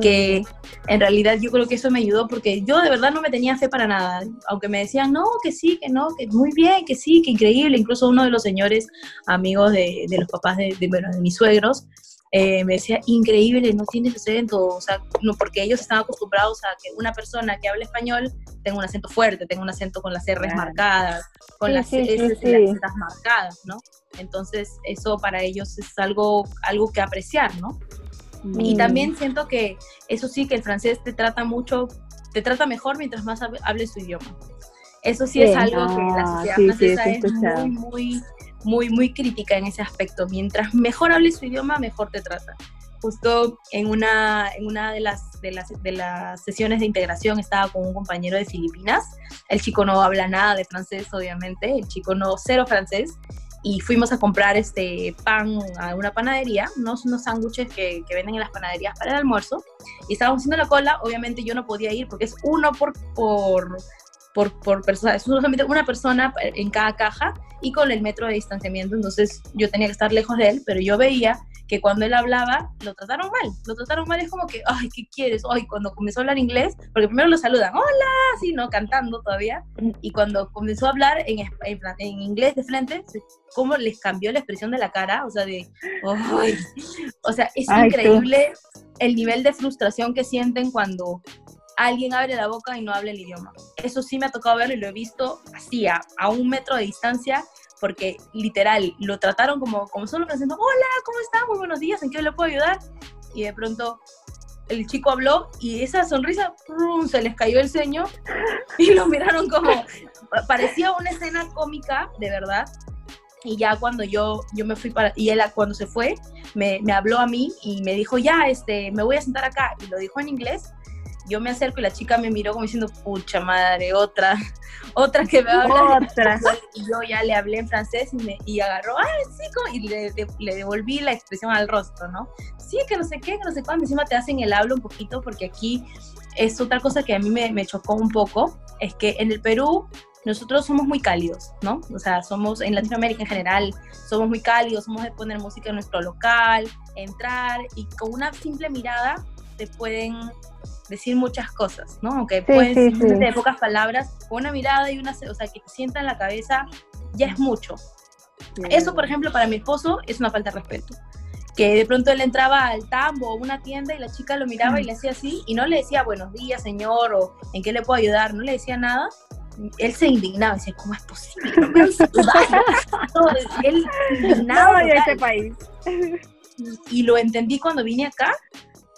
que en realidad yo creo que eso me ayudó porque yo de verdad no me tenía fe para nada, aunque me decían, no, que sí, que no, que muy bien, que sí, que increíble, incluso uno de los señores amigos de, de los papás de, de, bueno, de mis suegros, eh, me decía, increíble, no tienes acento, o sea, no, porque ellos están acostumbrados a que una persona que habla español tenga un acento fuerte, tenga un acento con las R's marcadas, con las S y las marcadas, ¿no? Entonces, eso para ellos es algo, algo que apreciar, ¿no? Y mm. también siento que eso sí, que el francés te trata mucho, te trata mejor mientras más hables su idioma. Eso sí, es algo que la ah, sociedad francesa es muy, muy muy, muy crítica en ese aspecto. Mientras mejor hables su idioma, mejor te trata. Justo en una, en una de, las, de, las, de las sesiones de integración estaba con un compañero de Filipinas. El chico no habla nada de francés, obviamente. El chico no, cero francés. Y fuimos a comprar este pan a una panadería, unos, unos sándwiches que, que, venden en las panaderías para el almuerzo. Y estábamos haciendo la cola. Obviamente yo no podía ir porque es uno por, por por, por persona, es solamente una persona en cada caja y con el metro de distanciamiento, entonces yo tenía que estar lejos de él, pero yo veía que cuando él hablaba, lo trataron mal, lo trataron mal, es como que, ay, ¿qué quieres? Ay, cuando comenzó a hablar inglés, porque primero lo saludan, hola, así, ¿no? Cantando todavía, y cuando comenzó a hablar en, en, inglés de frente, cómo les cambió la expresión de la cara, o sea, de, ay, o sea, es increíble el nivel de frustración que sienten cuando alguien abre la boca y no habla el idioma. Eso sí me ha tocado verlo y lo he visto así, a, un metro de distancia, porque literal, lo trataron como, como solo diciendo, hola, ¿cómo está? Muy buenos días, ¿en qué le puedo ayudar? Y de pronto el chico habló y esa sonrisa se les cayó el ceño y lo miraron como, parecía una escena cómica, de verdad. Y ya cuando yo, yo me fui para, y él cuando se fue, me, me habló a mí y me dijo, ya, este, me voy a sentar acá. Y lo dijo en inglés yo me acerco y la chica me miró como diciendo, pucha madre, otra, otra que me habla. Otra. Y yo ya le hablé en francés y, me, y agarró, ay, sí, y le, le, devolví la expresión al rostro, ¿no? Sí, que no sé qué, que no sé cuándo, encima te hacen el hablo un poquito, porque aquí es otra cosa que a mí me, me chocó un poco, es que en el Perú nosotros somos muy cálidos, ¿no? O sea, somos en Latinoamérica en general, somos muy cálidos, somos de poner música en nuestro local, entrar y con una simple mirada te pueden decir muchas cosas, ¿no? Aunque pueden ser de pocas palabras, con una mirada y una, o sea, que te sienta en la cabeza, ya es mucho. Eso, por ejemplo, para mi esposo es una falta de respeto. Que de pronto él entraba al tambo o una tienda y la chica lo miraba y le hacía así y no le decía buenos días, señor, o en qué le puedo ayudar, no le decía nada. Él se indignaba, decía, ¿cómo es posible? No me él indignaba. No, este país. Y lo entendí cuando vine acá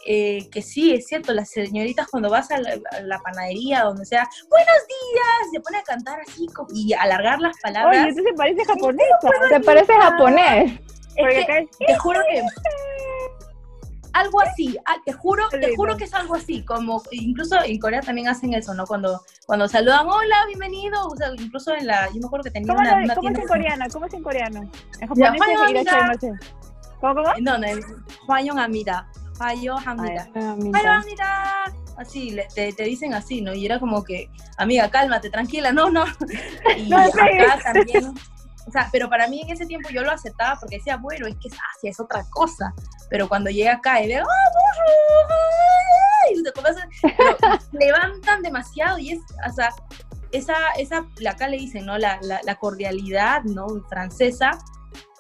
eh, que sí, es cierto, las señoritas cuando vas a la, panadería, donde sea, buenos días, se pone a cantar así y alargar las palabras. Oye, se parece japonés. Se parece japonés. te juro que algo así, ah, te juro, te juro que es algo así, como incluso en Corea también hacen eso, ¿no? Cuando, cuando saludan, hola, bienvenido, o sea, incluso en la, yo me acuerdo que tenía ¿Cómo, una, ¿cómo es en coreano? ¿Cómo es en coreano? En japonés es ¿Cómo, cómo? No, no, Amida. Hayo Hamida. Hayo Hamida. Así, te, te, dicen así, ¿no? Y era como que, amiga, cálmate, tranquila, no, no. Y acá también. O sea, pero para mí en ese tiempo yo lo aceptaba porque decía, bueno, es que es Asia, es otra cosa. Pero cuando llega acá y veo, ¡ah, y se levantan demasiado y es, o sea, esa, esa, acá le dicen, ¿no? La, la, la cordialidad, ¿no? Francesa,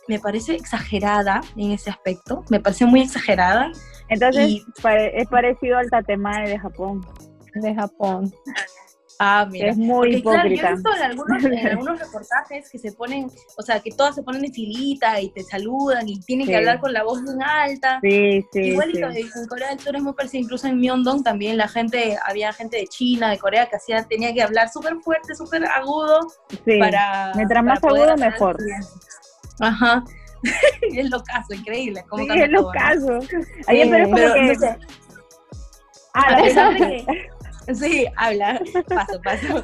me parece exagerada en ese aspecto, me parece muy exagerada. Entonces es parecido al tatemae de Japón. De Japón. Ah, mira. Es muy hipócrita. yo he visto en algunos, reportajes que se ponen, o sea, que todas se ponen en filita y te saludan y tienen que hablar con la voz bien alta. Sí, sí. Igual en Corea del Sur es muy parecido, incluso en Myeongdong también la gente, había gente de China, de Corea, que hacía, tenía que hablar súper fuerte, súper agudo. Sí. Para, Mientras más agudo, mejor. Ajá. es lo caso, increíble. sí, es lo caso. Ahí pero como que... Ah, a pesar de que... Sí, habla, paso, paso.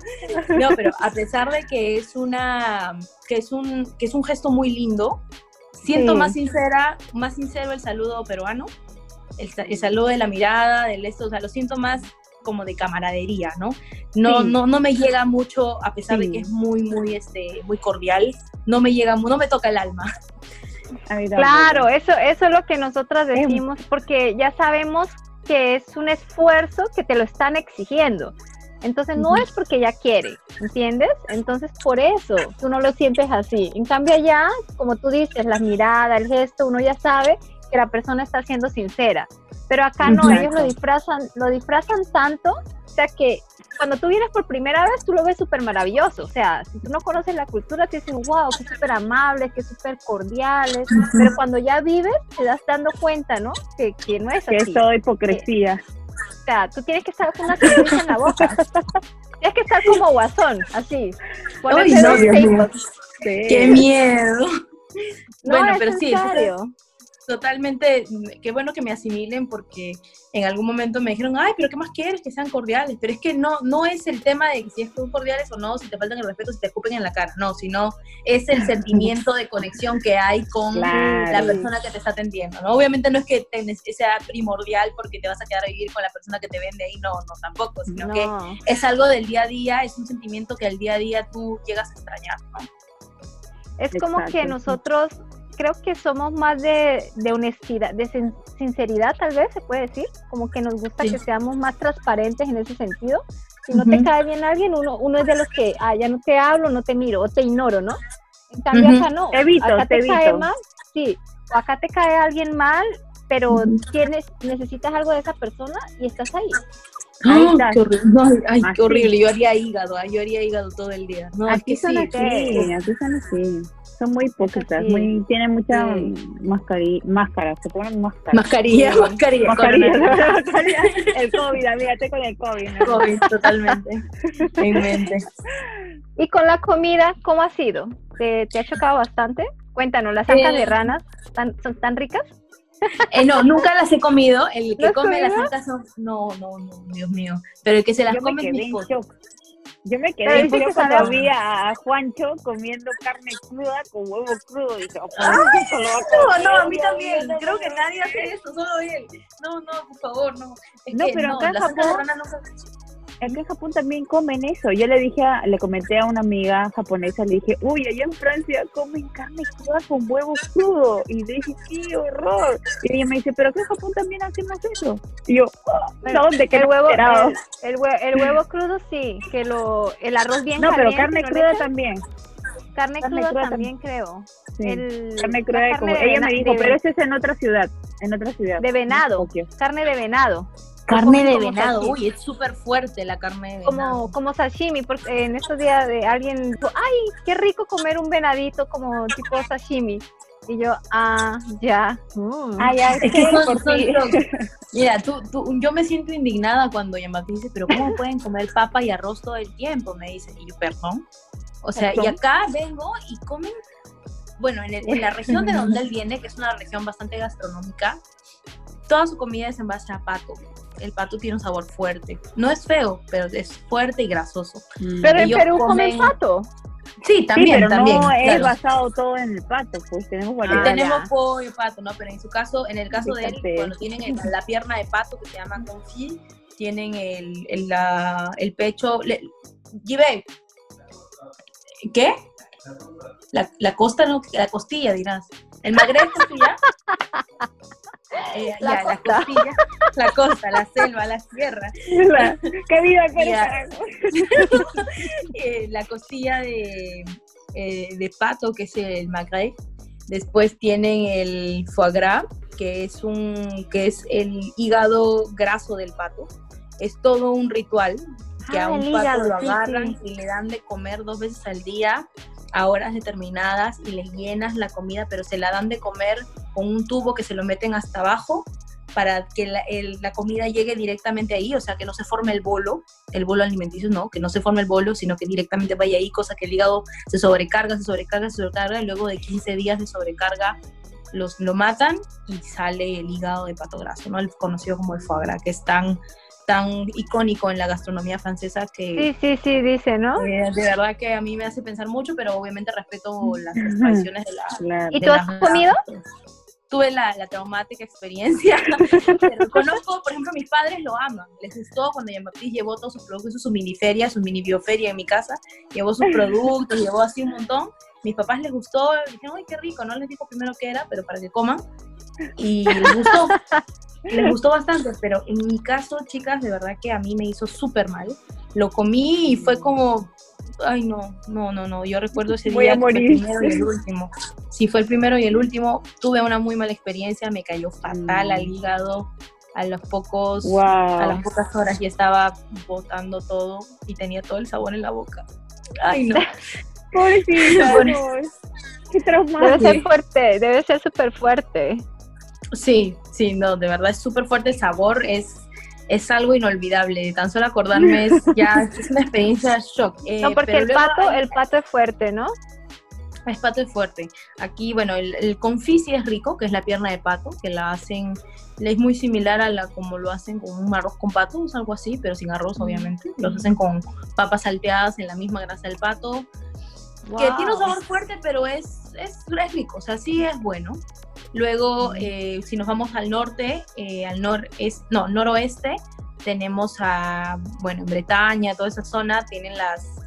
No, pero a pesar de que es una, que es un, que es un gesto muy lindo, siento más sincera, más sincero el saludo peruano, el, saludo de la mirada, del esto, o sea, lo siento más como de camaradería, ¿no? No, no, no me llega mucho, a pesar de que es muy, muy, este, muy cordial, no me llega, no me toca el alma. Claro, eso, eso es lo que nosotras decimos, porque ya sabemos que es un esfuerzo que te lo están exigiendo. Entonces no es porque ella quiere, ¿entiendes? Entonces por eso tú no lo sientes así. En cambio allá, como tú dices, la mirada, el gesto, uno ya sabe que la persona está siendo sincera. Pero acá no, ellos lo disfrazan, lo disfrazan tanto, o sea que cuando tú vienes por primera vez, tú lo ves súper maravilloso. O sea, si tú no conoces la cultura, te dicen, wow, que súper amables, que súper cordiales. Pero cuando ya vives, te das dando cuenta, ¿no? Que, que no es así. Que es todo hipocresía. o sea, tú tienes que estar con una sonrisa en la boca. tienes que estar como guasón, así. Ay, no, Qué miedo. bueno, pero sí. Serio totalmente, qué bueno que me asimilen porque en algún momento me dijeron, ay, pero ¿qué más quieres? Que sean cordiales. Pero es que no, no es el tema de si es cordiales o no, si te faltan el respeto, si te escupen en la cara, no, sino es el sentimiento de conexión que hay con la persona que te está atendiendo, ¿no? Obviamente no es que sea primordial porque te vas a quedar a vivir con la persona que te vende ahí, no, no tampoco, sino que es algo del día a día, es un sentimiento que al día a día tú llegas a extrañar, ¿no? Es como que nosotros creo que somos más de, honestidad, de sinceridad tal vez se puede decir, como que nos gusta que seamos más transparentes en ese sentido. Si no te cae bien alguien, uno, uno es de los que, ah, ya no te hablo, no te miro, o te ignoro, ¿no? En cambio acá no, evito, acá te, cae mal, sí, o acá te cae alguien mal, pero tienes, necesitas algo de esa persona y estás ahí. Ay, qué horrible. ay, qué horrible. Yo haría hígado, yo haría hígado todo el día. No, aquí son así, aquí son así. Son muy hipócritas, muy, tienen mucha mascarilla, máscara, se ponen máscara. Mascarilla, mascarilla. Mascarilla, el COVID, amígate con el COVID. ¿no? COVID, totalmente. en mente. ¿Y con la comida, cómo ha sido? ¿Te, te ha chocado bastante? Cuéntanos, ¿las ancas de eh, ranas son tan ricas? Eh, no, nunca las he comido. El que come las ancas son. No, no, no, Dios mío. Pero el que se las come es mi esposo. Yo me quedé en shock cuando vi a Juancho comiendo carne cruda con huevo crudo. Y dije, oh, no, no, a mí también. Creo que nadie hace eso, solo él. No, no, por favor, no. Es no, que, pero acá en Japón, acá en Japón también comen eso. Yo le dije, le comenté a una amiga japonesa, le dije, uy, allá en Francia comen carne cruda con huevo crudo. Y le dije, qué horror. Y ella me dice, pero acá en Japón también hacemos eso. Y yo, oh, ¿dónde? Que el huevo, el, huevo, crudo sí, que lo, el arroz bien No, pero carne cruda también. Carne, cruda, también, creo. carne cruda, como, ella me dijo, pero ese es en otra ciudad, en otra ciudad. De venado, carne de venado. Carne de venado, uy, es súper fuerte la carne de venado. Como, como sashimi, porque en estos días de alguien dijo, ay, qué rico comer un venadito como tipo sashimi. Y yo, ah, ya. Mm. Ah, ya, es, que Mira, tú, tú, yo me siento indignada cuando me dice, pero ¿cómo pueden comer papa y arroz todo el tiempo? Me dice, y yo, perdón. O sea, y acá vengo y comen, bueno, en, en la región de donde él viene, que es una región bastante gastronómica, toda su comida es en base a pato el pato tiene un sabor fuerte. No es feo, pero es fuerte y grasoso. Mm. Pero en Perú comen pato. Sí, también, también. No es basado todo en el pato, pues tenemos ah, tenemos pollo, pato, ¿no? Pero en su caso, en el caso de él, cuando tienen la pierna de pato que se llama confit, tienen el, el, la, el pecho. Le, ¿Qué? La, la costa, no, la costilla, dirás. ¿El magre costilla? Eh, la, la, costilla, la costa, la selva, la sierra. ¡Qué vida eh, La costilla de, eh, de pato, que es el magret. Después tienen el foie gras, que es, un, que es el hígado graso del pato. Es todo un ritual que a ah, un pato lo agarran y le dan de comer dos veces al día a horas determinadas y les llenas la comida, pero se la dan de comer con un tubo que se lo meten hasta abajo para que la, comida llegue directamente ahí, o sea, que no se forme el bolo, el bolo alimenticio, no, que no se forme el bolo, sino que directamente vaya ahí, cosa que el hígado se sobrecarga, se sobrecarga, se sobrecarga, y luego de 15 días de sobrecarga los, lo matan y sale el hígado de pato graso, ¿no? El conocido como el foie que es tan tan icónico en la gastronomía francesa que... Sí, sí, sí, dice, ¿no? de verdad que a mí me hace pensar mucho, pero obviamente respeto las tradiciones de la... ¿Y tú has comido? tuve la, la, traumática experiencia, pero conozco, por ejemplo, mis padres lo aman, les gustó cuando Jean-Baptiste llevó todos sus productos, su mini feria, su mini bioferia en mi casa, llevó sus productos, llevó así un montón, mis papás les gustó, dijeron, ay, qué rico, no les dijo primero qué era, pero para que coman, y les gustó, les gustó bastante, pero en mi caso, chicas, de verdad que a mí me hizo súper mal. Lo comí y fue como, ay no, no, no, no, yo recuerdo ese día fue el primero y el último. Sí, fue el primero y el último. Tuve una muy mala experiencia, me cayó fatal al mm. hígado. A los pocos, a las pocas horas ya estaba botando todo y tenía todo el sabor en la boca. Ay no. Pobrecita, qué traumático. Debe ser fuerte, debe ser súper fuerte. Sí, sí, no, de verdad es súper fuerte el sabor, es, es algo inolvidable. Tan solo acordarme es ya es una experiencia shock. no, eh, porque el pato, el pato es fuerte, ¿no? Es pato es fuerte. Aquí, bueno, el, el sí es rico, que es la pierna de pato, que la hacen, es muy similar a la como lo hacen con un arroz con pato, es algo así, pero sin arroz, obviamente. Los hacen con papas salteadas en la misma grasa del pato, que tiene un sabor fuerte, pero es, es, rico, o sea, sí es bueno. Luego, eh, si nos vamos al norte, eh, al nor no, noroeste, tenemos a, bueno, en Bretaña, toda esa zona, tienen las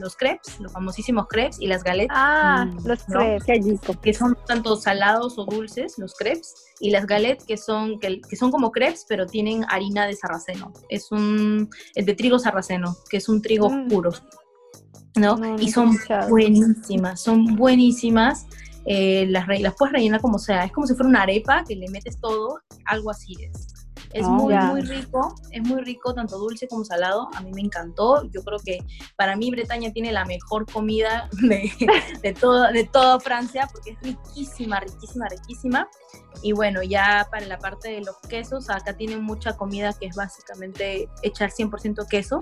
los crepes, los famosísimos crepes y las galetas. Ah, mm, los crepes, Que son tanto salados o dulces, los crepes, y las galettes que son, que, son como crepes, pero tienen harina de sarraceno. Es un, es de trigo sarraceno, que es un trigo mm. puro. ¿no? y son buenísimas, son buenísimas. Eh, las, las puedes rellenar como sea, es como si fuera una arepa que le metes todo, algo así es. Es ah, muy, muy rico, es muy rico, tanto dulce como salado. A mí me encantó. Yo creo que para mí Bretaña tiene la mejor comida de, de, todo, de toda Francia porque es riquísima, riquísima, riquísima. Y bueno, ya para la parte de los quesos, acá tienen mucha comida que es básicamente echar 100% queso,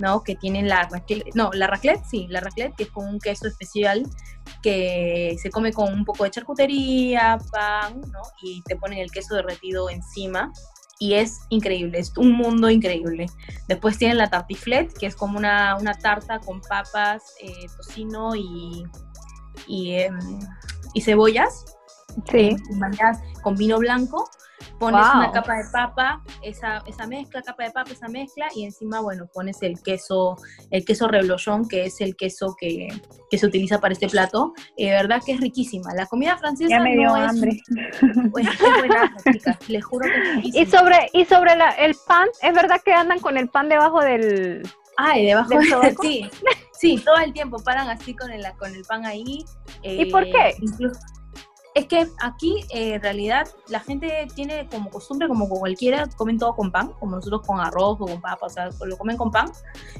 ¿no? Que tienen la raclette, no, la raclette, sí, la raclette, que es con un queso especial que se come con un poco de charcutería, pan, ¿no? Y te ponen el queso derretido encima y es increíble, es un mundo increíble. Después tienen la tartiflette, que es como una, una tarta con papas, eh, tocino y, y, em, y cebollas, sí. con vino blanco pones una capa de papa, esa, esa mezcla, capa de papa, esa mezcla, y encima, bueno, pones el queso, el queso reblochón, que es el queso que, que se utiliza para este plato. de verdad que es riquísima. La comida francesa ya me dio no hambre. Es, les juro que es riquísima. Y sobre, y sobre el pan, ¿es verdad que andan con el pan debajo del... Ay, debajo del sí, sí, todo el tiempo paran así con el, con el pan ahí. ¿Y por qué? Eh, incluso, es que aquí eh, en realidad la gente tiene como costumbre, como cualquiera, comen todo con pan, como nosotros con arroz o con papa, o sea, lo comen con pan.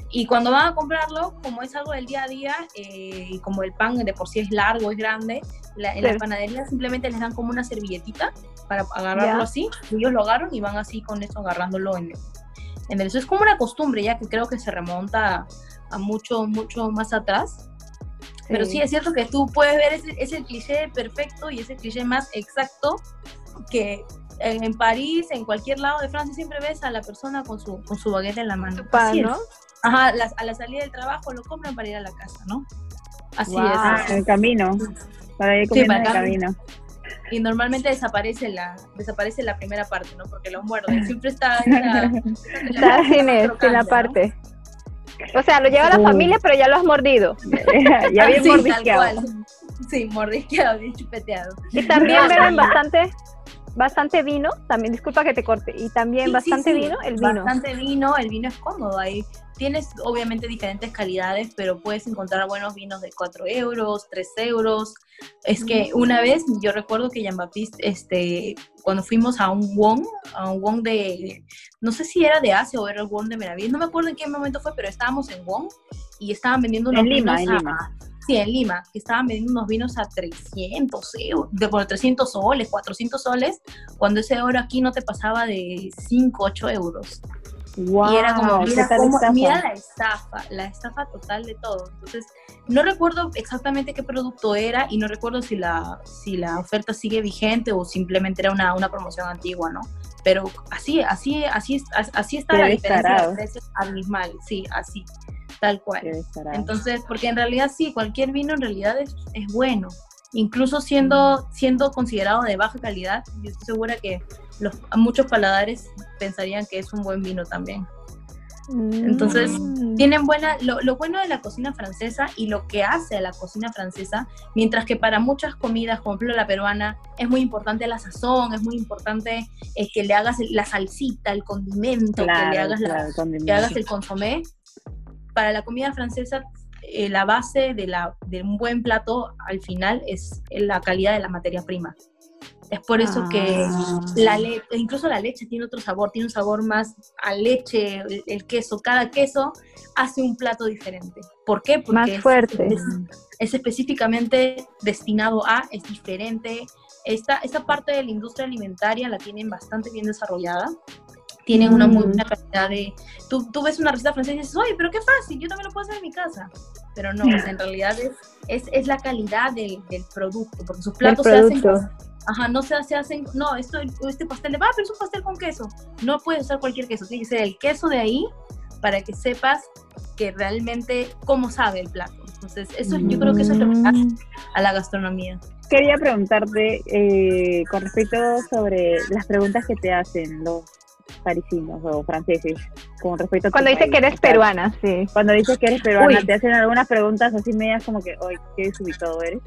Y cuando van a comprarlo, como es algo del día a día, eh, y como el pan de por sí es largo, es grande, en la panadería simplemente les dan como una servilletita para agarrarlo así. ellos lo agarran y van así con eso agarrándolo en, en el... Eso es como una costumbre ya que creo que se remonta a mucho, mucho más atrás pero sí es cierto que tú puedes ver ese, ese cliché perfecto y ese cliché más exacto que en, París, en cualquier lado de Francia, siempre ves a la persona con su, con su baguette en la mano. ¿no? Ajá, a la salida del trabajo lo compran para ir a la casa, ¿no? Así es. En el camino, para ir comiendo en el camino. Y normalmente desaparece la, desaparece la primera parte, ¿no? Porque lo muerde. Siempre está en la, está en, la parte. O sea, lo lleva la familia, pero ya lo has mordido. ya bien mordisqueado. Sí, mordisqueado, bien chupeteado. Y también beben bastante, bastante vino, también, disculpa que te corte, y también bastante vino, el vino. Bastante vino, el vino es cómodo ahí. Tienes obviamente diferentes calidades, pero puedes encontrar buenos vinos de 4 euros, 3 euros. Es que una vez yo recuerdo que Jean Baptiste, este, cuando fuimos a un Wong, a un Wong de, no sé si era de Asia o era el Wong de Meravies, no me acuerdo en qué momento fue, pero estábamos en Wong y estaban vendiendo unos en Lima, en Lima. Sí, en Lima, que estaban vendiendo unos vinos a 300 euros, de por 300 soles, 400 soles, cuando ese oro aquí no te pasaba de 5, 8 euros. y era como, mira, la estafa, la estafa total de todo. Entonces, no recuerdo exactamente qué producto era y no recuerdo si la, si la oferta sigue vigente o simplemente era una, una promoción antigua, ¿no? Pero así, así, así, así está la diferencia de precios abismal, sí, así. Tal cual. Entonces, porque en realidad sí, cualquier vino en realidad es, es bueno. Incluso siendo, siendo considerado de baja calidad, yo estoy segura que los, muchos paladares pensarían que es un buen vino también. Entonces, mm. tienen buena, lo, lo, bueno de la cocina francesa y lo que hace a la cocina francesa, mientras que para muchas comidas, como por ejemplo la peruana, es muy importante la sazón, es muy importante eh, que le hagas la salsita, el condimento, que le hagas, que hagas el consomé para la comida francesa, eh, la base de, la, de, un buen plato al final es la calidad de la materia prima. Es por eso que ah. la incluso la leche tiene otro sabor, tiene un sabor más a leche, el, queso, cada queso hace un plato diferente. ¿Por qué? Porque más fuerte. Es, específicamente destinado a, es diferente. Esta, esta parte de la industria alimentaria la tienen bastante bien desarrollada tienen una muy mm. buena calidad de... Tú, tú ves una receta francesa y dices, oye, pero qué fácil, yo también lo puedo hacer en mi casa. pero no, en realidad es, es, la calidad del, del, producto, porque sus platos se hacen... Ajá, no se, se hacen, no, esto, este pastel de, ah, pero es un pastel con queso. No puedes usar cualquier queso, tiene que ser el queso de ahí para que sepas que realmente cómo sabe el plato. Entonces, eso yo creo que eso es lo que hace a la gastronomía. Quería preguntarte eh, con respecto sobre las preguntas que te hacen los parisinos o franceses con respecto a cuando dice que eres peruana sí. Cuando dices que eres peruana te hacen algunas preguntas así medias como que hoy qué desubicado eres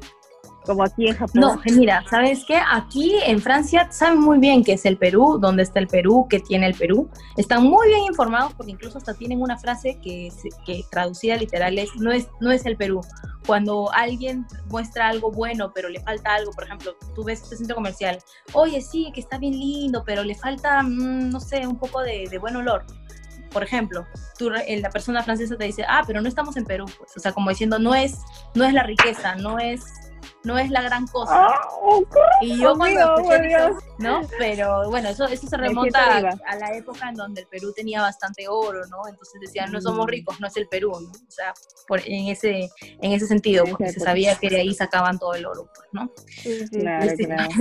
como aquí en Japón. No, mira, ¿sabes qué? Aquí en Francia saben muy bien qué es el Perú, dónde está el Perú, qué tiene el Perú. Están muy bien informados porque incluso hasta tienen una frase que, que traducida literal es no, es, no es el Perú. Cuando alguien muestra algo bueno, pero le falta algo, por ejemplo, tú ves este centro comercial, oye, sí, que está bien lindo, pero le falta, mm, no sé, un poco de, de buen olor por ejemplo, tú, la persona francesa te dice, ah, pero no estamos en Perú, pues, o sea, como diciendo, no es, no es la riqueza, no es no es la gran cosa. Ah, y yo cuando escuché ¿no? Pero bueno, eso, eso se remonta a, la época en donde el Perú tenía bastante oro, ¿no? Entonces decían, no somos mm. ricos, no es el Perú, ¿no? O sea, por, en, ese, en ese sentido, porque se sabía que de ahí sacaban todo el oro, pues, ¿no? Sí, sí, claro, claro.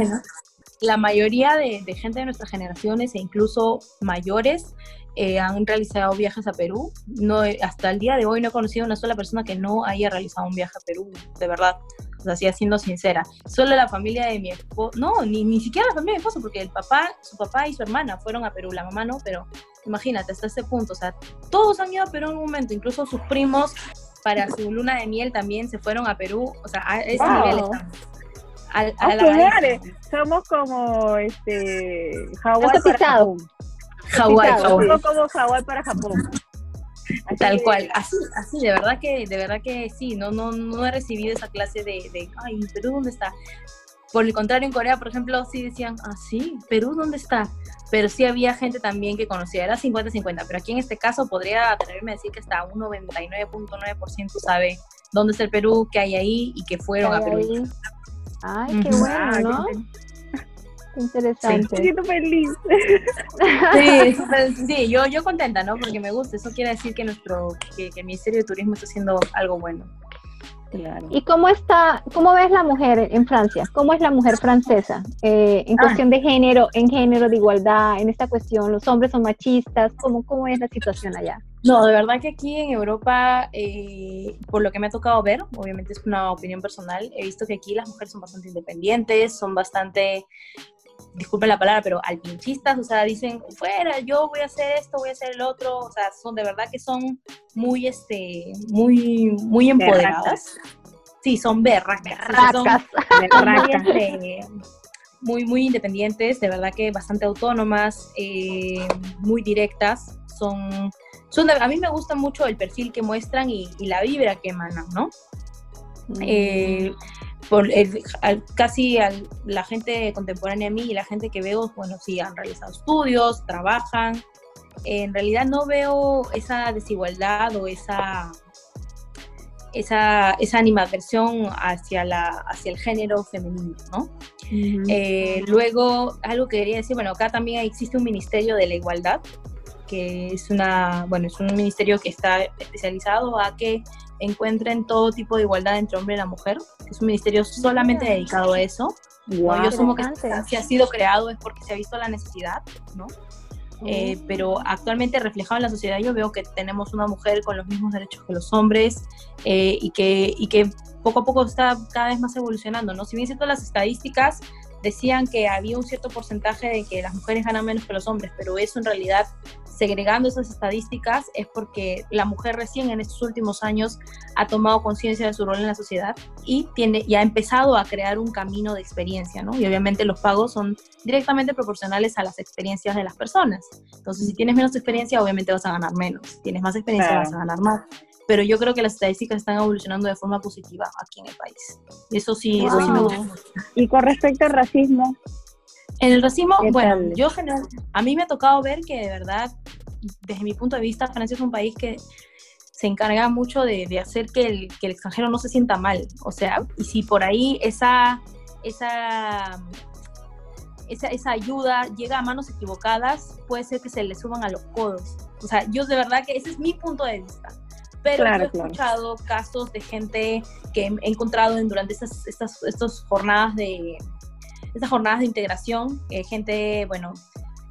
La mayoría de, de gente de nuestras generaciones e incluso mayores eh, han realizado viajes a Perú. No, hasta el día de hoy no he conocido una sola persona que no haya realizado un viaje a Perú, de verdad. O sea, así siendo sincera. Solo la familia de mi esposo, no, ni, ni siquiera la familia de mi esposo, porque el papá, su papá y su hermana fueron a Perú, la mamá no, pero imagínate, hasta ese punto. O sea, todos han ido a Perú en un momento, incluso sus primos para su luna de miel también se fueron a Perú. O sea, a ese nivel estamos. A, a Somos como este Hawái Hawái. como Hawái para Japón. Tal cual, así, así, de verdad que, de verdad que sí, no, no, no he recibido esa clase de, de ay, Perú, ¿dónde está? Por el contrario, en Corea, por ejemplo, sí decían, ah, sí, Perú, ¿dónde está? Pero sí había gente también que conocía, era 50-50, pero aquí en este caso podría atreverme a decir que hasta un 99.9% sabe dónde está el Perú, qué hay ahí y que fueron a Perú. Ay, qué bueno, ¿no? Interesante. Me siento feliz. Sí, sí, yo, yo contenta, ¿no? Porque me gusta. Eso quiere decir que nuestro, que, el Ministerio de Turismo está haciendo algo bueno. Claro. ¿Y cómo está, cómo ves la mujer en Francia? ¿Cómo es la mujer francesa eh, en ah. cuestión de género, en género de igualdad, en esta cuestión? ¿Los hombres son machistas? ¿Cómo, cómo es la situación allá? No, de verdad que aquí en Europa, eh, por lo que me ha tocado ver, obviamente es una opinión personal, he visto que aquí las mujeres son bastante independientes, son bastante disculpen la palabra, pero alpinchistas, o sea, dicen, fuera, yo voy a hacer esto, voy a hacer el otro, o sea, son de verdad que son muy, este, muy, muy empoderadas. Sí, son berracas. Este, muy, muy, independientes, de verdad que bastante autónomas, eh, muy directas, son, son a mí me gusta mucho el perfil que muestran y, la vibra que emanan, ¿no? Mm. Eh, por casi la gente contemporánea a mí y la gente que veo, bueno, sí, han realizado estudios, trabajan. En realidad no veo esa desigualdad o esa, esa, esa animadversión hacia, la, hacia el género femenino, ¿no? Eh, luego, algo que quería decir, bueno, acá también existe un Ministerio de la Igualdad, que es una, bueno, es un ministerio que está especializado a que encuentren todo tipo de igualdad entre hombre y la mujer. Es un ministerio solamente dedicado a eso. yo asumo que si ha sido creado es porque se ha visto la necesidad, ¿no? Eh, pero actualmente reflejado en la sociedad yo veo que tenemos una mujer con los mismos derechos que los hombres eh, y, que, y que poco a poco está cada vez más evolucionando, ¿no? Si bien cierto las estadísticas decían que había un cierto porcentaje de que las mujeres ganan menos que los hombres, pero eso en realidad, segregando esas estadísticas, es porque la mujer recién en estos últimos años ha tomado conciencia de su rol en la sociedad y, tiene, y ha empezado a crear un camino de experiencia, ¿no? Y obviamente los pagos son directamente proporcionales a las experiencias de las personas. Entonces, si tienes menos experiencia, obviamente vas a ganar menos. Si tienes más experiencia, vas a ganar más pero yo creo que las estadísticas están evolucionando de forma positiva aquí en el país. Eso sí, eso sí me gusta. Y con respecto al racismo. En el racismo, bueno, yo general, a mí me ha tocado ver que de verdad, desde mi punto de vista, Francia es un país que se encarga mucho de, de hacer que el, que el, extranjero no se sienta mal. O sea, y si por ahí esa, esa, esa, esa ayuda llega a manos equivocadas, puede ser que se le suban a los codos. O sea, yo de verdad que ese es mi punto de vista pero he escuchado casos de gente que he encontrado en, durante estas, estas, estas jornadas de estas jornadas de integración, eh, gente, bueno,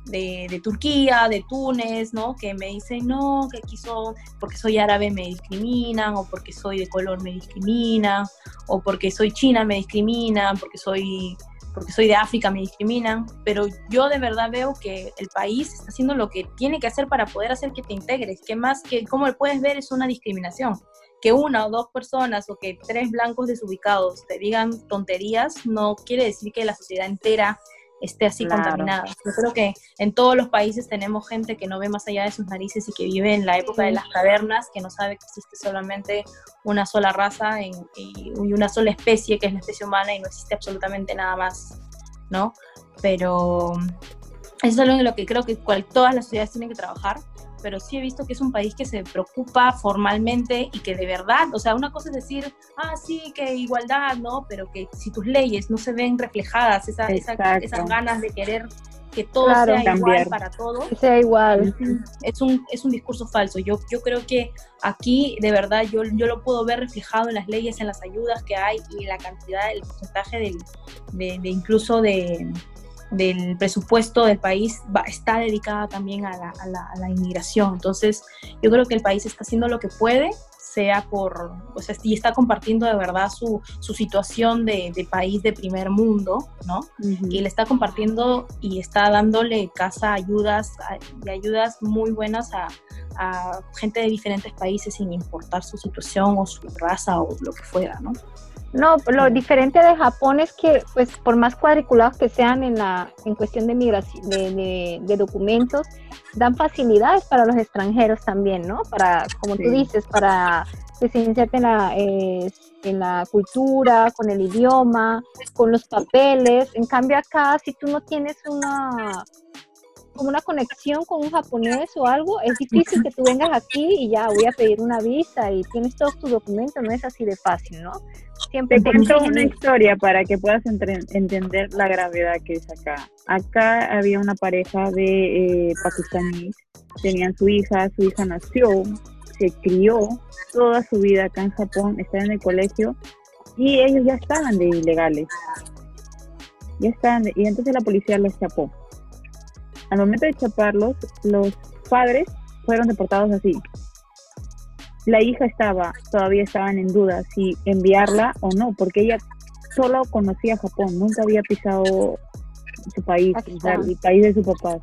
de, de, Turquía, de Túnez, ¿no? Que me dicen, no, que aquí son, porque soy árabe me discriminan, o porque soy de color me discriminan, o porque soy china me discriminan, porque soy porque soy de África me discriminan, pero yo de verdad veo que el país está haciendo lo que tiene que hacer para poder hacer que te integres, que más que como puedes ver es una discriminación. Que una o dos personas o que tres blancos desubicados te digan tonterías no quiere decir que la sociedad entera esté así contaminada. Yo creo que en todos los países tenemos gente que no ve más allá de sus narices y que vive en la época de las cavernas, que no sabe que existe solamente una sola raza y, una sola especie, que es la especie humana, y no existe absolutamente nada más, ¿no? Pero eso es algo en lo que creo que todas las sociedades tienen que trabajar pero sí he visto que es un país que se preocupa formalmente y que de verdad, o sea, una cosa es decir, ah, sí, que igualdad, ¿no? Pero que si tus leyes no se ven reflejadas, esa, esas ganas de querer que todo sea igual para todos. sea igual. Es un, es un discurso falso. Yo, yo creo que aquí, de verdad, yo, yo lo puedo ver reflejado en las leyes, en las ayudas que hay y en la cantidad, el porcentaje del, de incluso de, del presupuesto del país está dedicada también a la, a, la, inmigración. Entonces, yo creo que el país está haciendo lo que puede, sea por, o sea, y está compartiendo de verdad su, su situación de, de, país de primer mundo, ¿no? Y le está compartiendo y está dándole casa, ayudas, y ayudas muy buenas a, a gente de diferentes países sin importar su situación o su raza o lo que fuera, ¿no? No, lo diferente de Japón es que, pues, por más cuadriculados que sean en la en cuestión de migración, de, de, documentos, dan facilidades para los extranjeros también, ¿no? Para, como tú dices, para que se inserten en la, eh, en la cultura, con el idioma, con los papeles. En cambio acá, si tú no tienes una como una conexión con un japonés o algo, es difícil que tú vengas aquí y ya voy a pedir una visa y tienes todos tus documentos, no es así de fácil, ¿no? Siempre te cuento una historia para que puedas entender la gravedad que es acá. Acá había una pareja de eh, pakistaníes, tenían su hija, su hija nació, se crió toda su vida acá en Japón, está en el colegio y ellos ya estaban de ilegales. Ya estaban, y entonces la policía los chapó al momento de chaparlos, los padres fueron deportados así. La hija estaba, todavía estaban en duda si enviarla o no, porque ella solo conocía Japón, nunca había pisado su país, el país de su papá.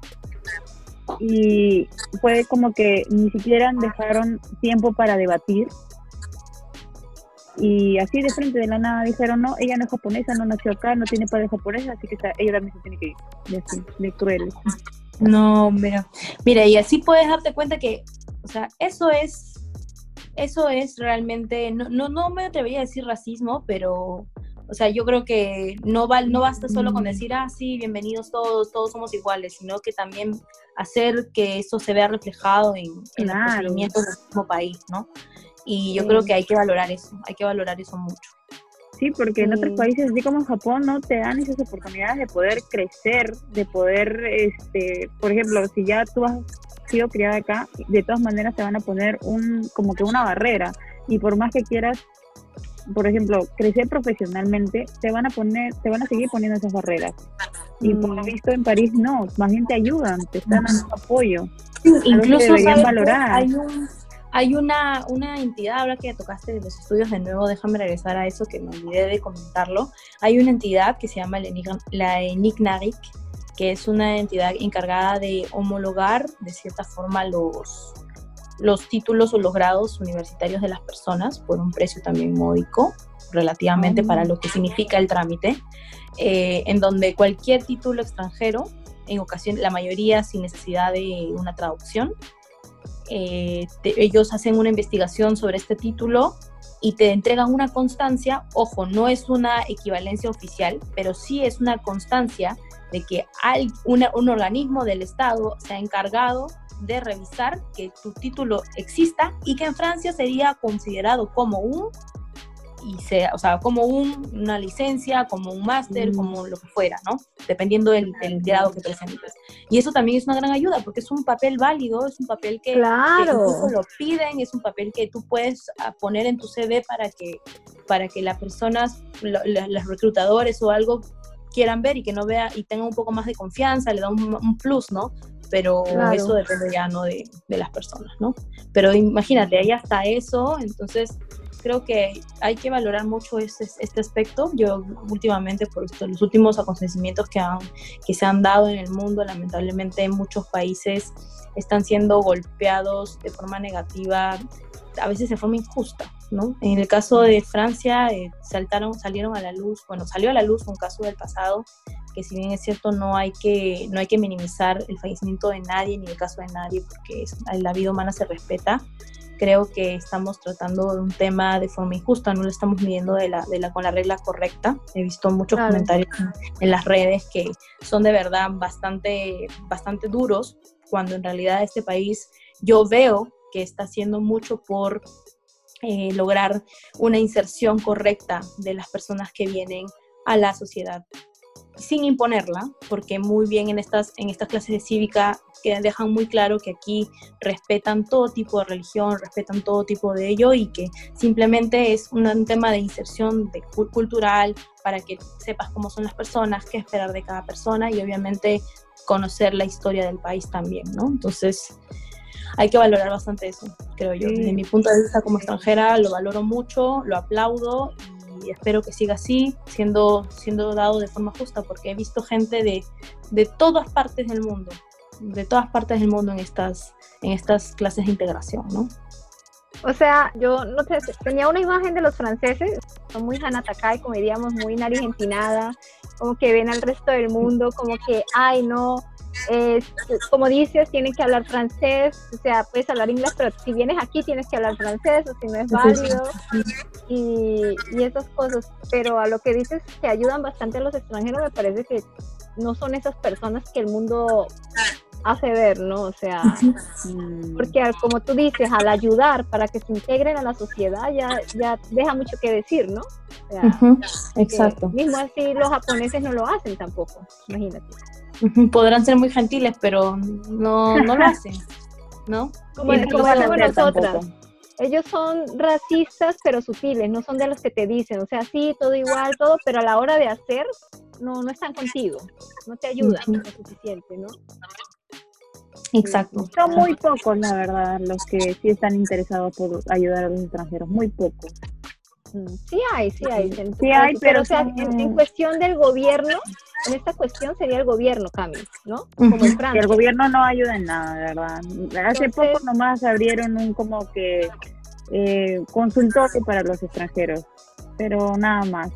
Y fue como que ni siquiera dejaron tiempo para debatir. Y así de frente de la nada dijeron, no, ella no es japonesa, no nació acá, no tiene padre japonés, así que ella también se tiene que ir. Y así, de crueles. No, mira, mira, y así puedes darte cuenta que, o sea, eso es, eso es realmente, no, no, no me atrevería a decir racismo, pero, o sea, yo creo que no, va, no basta solo con decir, ah, sí, bienvenidos todos, todos somos iguales, sino que también hacer que eso se vea reflejado en, en los procedimientos del mismo país, ¿no? Y yo creo que hay que valorar eso, hay que valorar eso mucho. Sí, porque en otros países, así como en Japón, no te dan esas oportunidades de poder crecer, de poder, este, por ejemplo, si ya tú has sido criada acá, de todas maneras te van a poner un, como que una barrera. Y por más que quieras, por ejemplo, crecer profesionalmente, te van a poner, te van a seguir poniendo esas barreras. Y por lo mm. visto en París no, más bien te ayudan, te están dando apoyo. Incluso valorar. hay un hay una, una entidad, ahora que tocaste de los estudios de nuevo, déjame regresar a eso que me olvidé de comentarlo. Hay una entidad que se llama la ENICNARIC, que es una entidad encargada de homologar de cierta forma los, los títulos o los grados universitarios de las personas por un precio también módico relativamente para lo que significa el trámite, eh, en donde cualquier título extranjero, en ocasión, la mayoría sin necesidad de una traducción, eh, ellos hacen una investigación sobre este título y te entregan una constancia, ojo, no es una equivalencia oficial, pero sí es una constancia de que hay un organismo del Estado se ha encargado de revisar que tu título exista y que en Francia sería considerado como un y sea, o sea, como una licencia, como un máster, Mm. como lo que fuera, ¿no? Dependiendo del, del grado que presentes. Y eso también es una gran ayuda porque es un papel válido, es un papel que, que Claro. incluso lo piden, es un papel que tú puedes ah, poner en tu CV para que, para que las personas, lo- la- los reclutadores o algo quieran ver y que no vea y tengan un poco más de confianza, le da un, un plus, ¿no? Pero Claro. eso depende ya no de, de las personas, ¿no? Pero imagínate, ahí hasta eso, entonces creo que hay que valorar mucho este, este aspecto. Yo últimamente, por esto, los últimos acontecimientos que, han, que se han dado en el mundo, lamentablemente muchos países están siendo golpeados de forma negativa, a veces de forma injusta, ¿no? En el caso de Francia, eh, saltaron, salieron a la luz, bueno, salió a la luz un caso del pasado, que si bien es cierto, no hay que, no hay que minimizar el fallecimiento de nadie ni el caso de nadie, porque la vida humana se respeta, creo que estamos tratando de un tema de forma injusta, no lo estamos midiendo de la, de la, con la regla correcta. He visto muchos Claro. comentarios en, en las redes que son de verdad bastante, bastante duros, cuando en realidad este país yo veo que está haciendo mucho por eh, lograr una inserción correcta de las personas que vienen a la sociedad sin imponerla, porque muy bien en estas, en estas clases de cívica que dejan muy claro que aquí respetan todo tipo de religión, respetan todo tipo de ello y que simplemente es un, tema de inserción de cu- cultural para que sepas cómo son las personas, qué esperar de cada persona y obviamente conocer la historia del país también, ¿no? Entonces hay que valorar bastante eso, creo yo. Desde mi punto de vista como extranjera lo valoro mucho, lo aplaudo y espero que siga así, siendo, siendo dado de forma justa, porque he visto gente de, de todas partes del mundo, de todas partes del mundo en estas, en estas clases de integración, ¿no? O sea, yo no sé, tenía una imagen de los franceses, son muy Hanatakai, como diríamos, muy nariz empinada, como que ven al resto del mundo, como que, ay, no, eh, como dices, tienen que hablar francés, o sea, puedes hablar inglés, pero si vienes aquí tienes que hablar francés, o si no es válido, y, y esas cosas. Pero a lo que dices que ayudan bastante a los extranjeros, me parece que no son esas personas que el mundo hace ver, ¿no? O sea, Mm, porque como tú dices, al ayudar para que se integren a la sociedad ya, ya deja mucho que decir, ¿no? O sea, Exacto. mismo así los japoneses no lo hacen tampoco, imagínate. Podrán ser muy gentiles, pero no, no lo hacen, ¿no? Como, como hacer nosotras, tampoco. ellos son racistas pero sutiles, no son de los que te dicen, o sea, sí, todo igual, todo, pero a la hora de hacer no, no están contigo, no te ayudan lo suficiente, ¿no? Exacto. Son muy pocos, la verdad, los que sí están interesados por ayudar a los extranjeros, muy pocos. Mm, Sí hay, sí hay. Sí hay, pero o sea, son- en, en cuestión del gobierno, en esta cuestión sería el gobierno, Cami, ¿no? Como Y Francia. el gobierno no ayuda en nada, verdad. Hace Entonces- poco nomás abrieron un como que eh, consultorio para los extranjeros, pero nada más.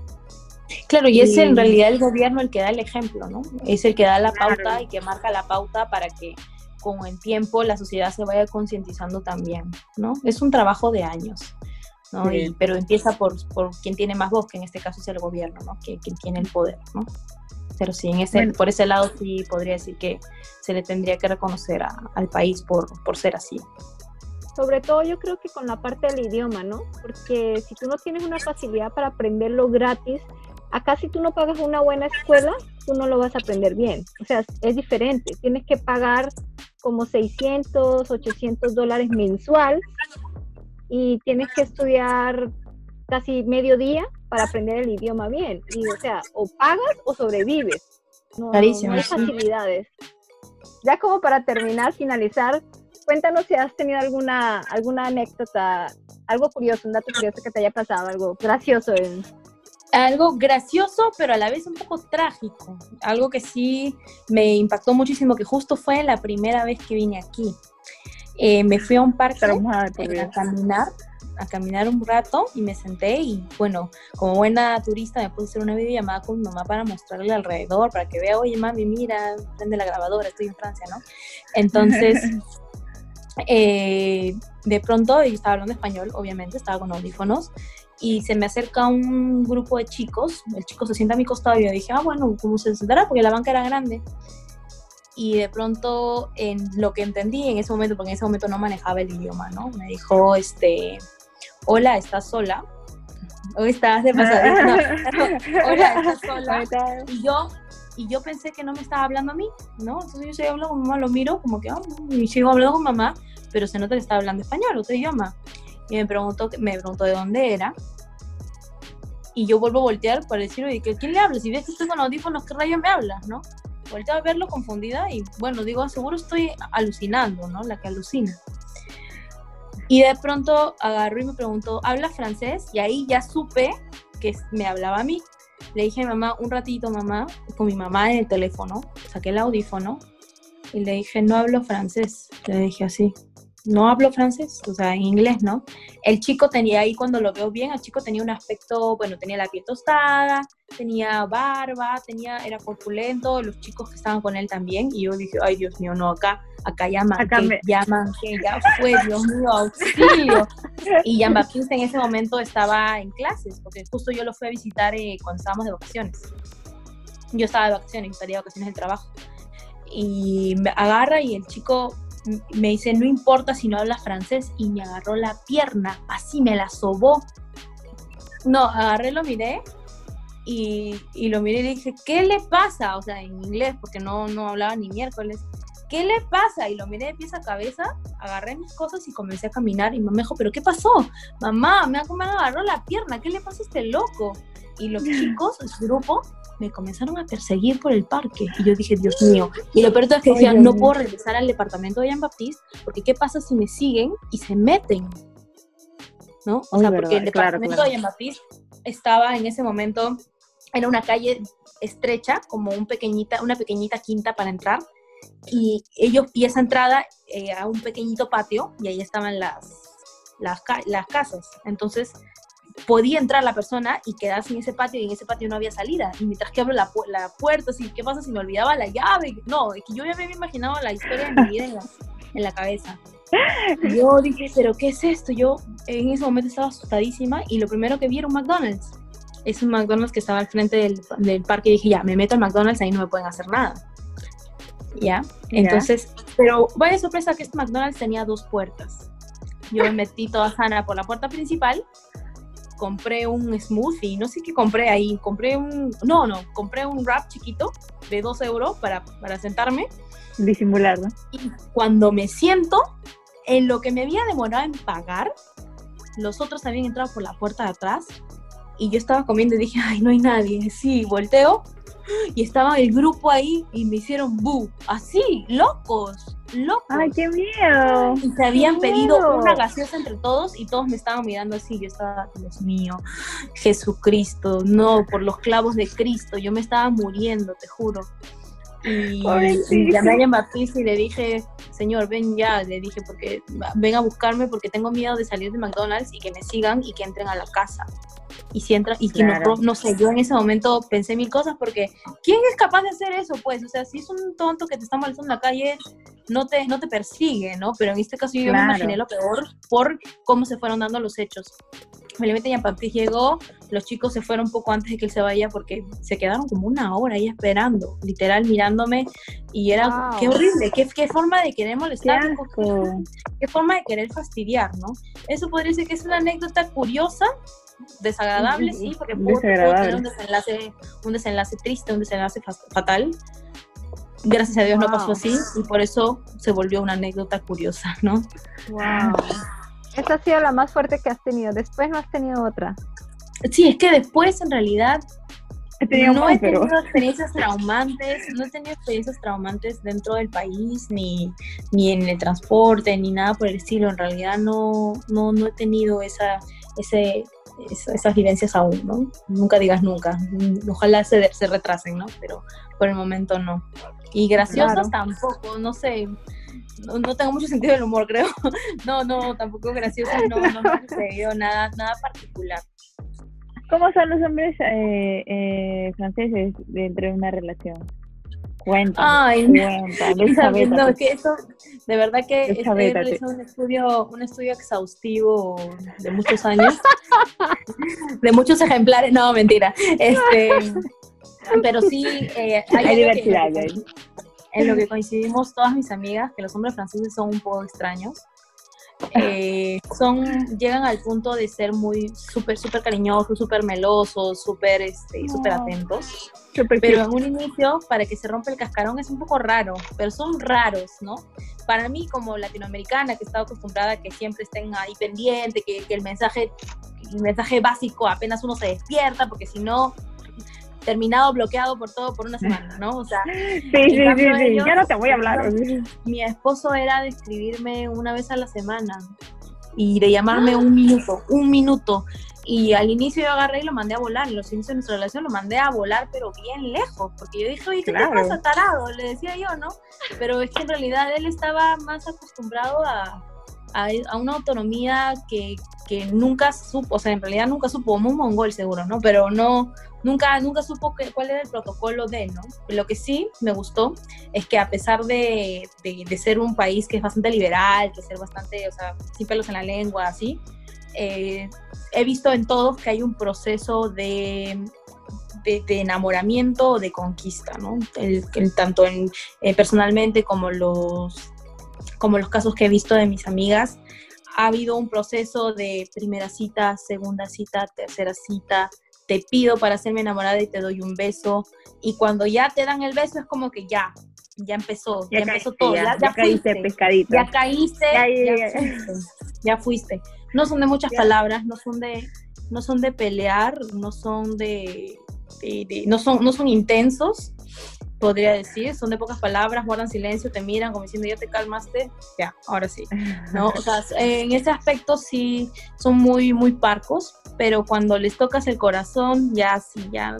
Claro, y es en realidad el gobierno el que da el ejemplo, ¿no? Es el que da la Claro. pauta y que marca la pauta para que con el tiempo la sociedad se vaya concientizando también, ¿no? Es un trabajo de años, ¿no? Y- pero empieza por, por quien tiene más voz, que en este caso es el gobierno, ¿no? Que, quien tiene el poder, ¿no? Pero sí, en ese, Bueno. por ese lado sí podría decir que se le tendría que reconocer a- al país por, por ser así. Sobre todo yo creo que con la parte del idioma, ¿no? Porque si tú no tienes una facilidad para aprenderlo gratis, acá si tú no pagas una buena escuela, tú no lo vas a aprender bien. O sea, es diferente. Tienes que pagar como 600, 800 dólares mensual y tienes que estudiar casi medio día para aprender el idioma bien. Y o sea, o pagas o sobrevives. No, no- hay facilidades. Ya como para terminar, finalizar, cuéntanos si has tenido alguna, alguna anécdota, algo curioso, un dato curioso que te haya pasado, algo gracioso. En... algo gracioso, pero a la vez un poco trágico. Algo que sí me impactó muchísimo, que justo fue la primera vez que vine aquí. Eh, me fui a un parque eh, a caminar, a caminar un rato y me senté y bueno, como buena turista me puse a hacer una videollamada con mi mamá para mostrarle alrededor, para que vea, oye mami, mira, prende la grabadora, estoy en Francia, ¿no? Entonces, eh, de pronto, yo estaba hablando español, obviamente, estaba con audífonos, y se me acerca un grupo de chicos, el chico se sienta a mi costado y yo dije, ah, bueno, ¿cómo se sentará? Porque la banca era grande. Y de pronto, en lo que entendí en ese momento, porque en ese momento no manejaba el idioma, ¿no? Me dijo, este, hola, ¿estás sola? hoy estás de pasadita. No, ahora estás sola. Y yo, y yo pensé que no me estaba hablando a mí, ¿no? Entonces yo seguí hablando con mamá, lo miro como que, oh, y sigo hablando con mamá, pero se nota que estaba hablando español, otro idioma. Y me preguntó, me preguntó de dónde era. Y yo vuelvo a voltear para decirle, ¿quién le habla? Si ves que estoy con audífonos, ¿qué rayo me hablas, no? Volteo a verlo confundida y bueno, digo, seguro estoy alucinando, ¿no? La que alucina. Y de pronto agarró y me preguntó, ¿habla francés? Y ahí ya supe que me hablaba a mí. Le dije a mi mamá, un ratito mamá, con mi mamá en el teléfono, saqué el audífono y le dije, no hablo francés. Le dije así no hablo francés, o sea, en inglés, ¿no? El chico tenía ahí, cuando lo veo bien, el chico tenía un aspecto, bueno, tenía la piel tostada, tenía barba, tenía, era corpulento, los chicos que estaban con él también, y yo dije, ay, Dios mío, no, acá, acá llaman, acá que llaman, que ya fue, Dios mío, auxilio. Y Jean-Baptiste en ese momento estaba en clases, porque justo yo lo fui a visitar eh, cuando estábamos de vacaciones. Yo estaba de vacaciones, estaría de vacaciones del trabajo. Y me agarra y el chico me dice, no importa si no hablas francés, y me agarró la pierna, así me la sobó. No, agarré, lo miré, y, y, lo miré y le dije, ¿qué le pasa? O sea, en inglés, porque no, no hablaba ni miércoles. ¿Qué le pasa? Y lo miré de pies a cabeza, agarré mis cosas y comencé a caminar. Y mamá me dijo, ¿pero qué pasó? Mamá, me, me agarró la pierna, ¿qué le pasa a este loco? Y los chicos, su grupo, me comenzaron a perseguir por el parque. Y yo dije, Dios mío. Y lo peor es que decían, no puedo regresar al departamento de Jean Baptiste, porque ¿qué pasa si me siguen y se meten? ¿No? O sea, porque el departamento de Jean Baptiste estaba en ese momento, era una calle estrecha, como un pequeñita, una pequeñita quinta para entrar. Y ellos, y esa entrada eh, a un pequeñito patio, y ahí estaban las, las, las casas. Entonces, podía entrar la persona y quedarse en ese patio y en ese patio no había salida. Y mientras que abro la, la puerta, así, ¿qué pasa si me olvidaba la llave? No, es que yo ya me había imaginado la historia de mi vida en la, en la cabeza. Yo dije, ¿pero qué es esto? Yo en ese momento estaba asustadísima y lo primero que vi era un McDonald's. Es un McDonald's que estaba al frente del, del parque y dije, ya, me meto al McDonald's, ahí no me pueden hacer nada. ¿Ya? Entonces, pero vaya sorpresa que este McDonald's tenía dos puertas. Yo me metí toda sana por la puerta principal compré un smoothie, no sé qué compré ahí, compré un, no, no, compré un wrap chiquito de 2 euros para, para sentarme. Disimular, ¿no? Y cuando me siento, en lo que me había demorado en pagar, los otros habían entrado por la puerta de atrás y yo estaba comiendo y dije, ay, no hay nadie. Sí, volteo y estaba el grupo ahí y me hicieron bu, así, locos, locos. ¡Ay, qué miedo! Y se habían pedido una gaseosa entre todos y todos me estaban mirando así. Yo estaba, Dios mío, Jesucristo, no, por los clavos de Cristo, yo me estaba muriendo, te juro. Y, y llamé a Baptiste y le dije, señor, ven ya, le dije, porque ven a buscarme porque tengo miedo de salir de McDonald's y que me sigan y que entren a la casa y si entra y que no, no sé, yo en ese momento pensé mil cosas porque ¿quién es capaz de hacer eso? Pues, o sea, si es un tonto que te está molestando en la calle, no te, no te persigue, ¿no? Pero en este caso yo me imaginé lo peor por cómo se fueron dando los hechos. Felizmente ya Papi llegó, los chicos se fueron un poco antes de que él se vaya porque se quedaron como una hora ahí esperando, literal mirándome y era, qué horrible, qué, qué, forma de querer molestar, qué, qué forma de querer fastidiar, ¿no? Eso podría ser que es una anécdota curiosa, desagradable, sí, porque pudo, tener un desenlace, un desenlace triste, un desenlace fatal. Gracias a Dios no pasó así y por eso se volvió una anécdota curiosa, ¿no? Wow. Esa ha sido la más fuerte que has tenido. Después no has tenido otra. Sí, es que después en realidad no he tenido experiencias traumantes, no he tenido experiencias traumantes dentro del país, ni, ni en el transporte, ni nada por el estilo. En realidad no, no, no he tenido esa, ese, esas vivencias aún, ¿no? Nunca digas nunca. Ojalá se, se retrasen, ¿no? Pero por el momento no. Y graciosos tampoco, no sé. No, tengo mucho sentido del humor, creo. No, no, tampoco graciosos, no, no me ha sucedido nada, nada particular. ¿Cómo son los hombres eh, eh, franceses dentro de una relación? Cuéntame, cuéntame, no, que eso, de verdad que he realizado un estudio, un estudio exhaustivo de muchos años, de muchos ejemplares, no, mentira, este, pero sí, eh, hay, diversidad. en lo que coincidimos todas mis amigas, que los hombres franceses son un poco extraños, eh, son, llegan al punto de ser muy súper, súper cariñosos, súper melosos, súper este, super atentos. pero en un inicio, para que se rompa el cascarón es un poco raro, pero son raros, ¿no? Para mí, como latinoamericana, que he estado acostumbrada a que siempre estén ahí pendiente, que, que el mensaje el mensaje básico apenas uno se despierta, porque si no, terminado bloqueado por todo por una semana, ¿no? O sea, sí, sí, sí, ya no te voy a hablar. Mi esposo era de escribirme una vez a la semana y de llamarme un minuto, un minuto. Y al inicio yo agarré y lo mandé a volar. En los inicios de nuestra relación lo mandé a volar, pero bien lejos. Porque yo dije, oye, ¿qué te pasa, tarado? Le decía yo, ¿no? Pero es que en realidad él estaba más acostumbrado a, a, una autonomía que, que, nunca supo, o sea, en realidad nunca supo, como un mongol seguro, ¿no? Pero no, nunca, nunca supo que, cuál era el protocolo de, ¿no? Lo que sí me gustó es que a pesar de, de, ser un país que es bastante liberal, que ser bastante, o sea, sin pelos en la lengua, así, eh, he visto en todos que hay un proceso de, de, enamoramiento o de conquista, ¿no? El, tanto en, eh, personalmente como los como los casos que he visto de mis amigas, ha habido un proceso de primera cita, segunda cita, tercera cita, te pido para hacerme enamorada y te doy un beso. Y cuando ya te dan el beso es como que ya, ya empezó, ya, empezó todo. Ya, caíste, pescadito. Ya caíste, ya, fuiste, No son de muchas palabras, no son de, no son de pelear, no son de, no, son, no son intensos, podría decir, son de pocas palabras, guardan silencio, te miran como diciendo, ya te calmaste, ya, ahora sí, ¿no? O sea, en ese aspecto sí son muy, muy parcos, pero cuando les tocas el corazón, ya sí, ya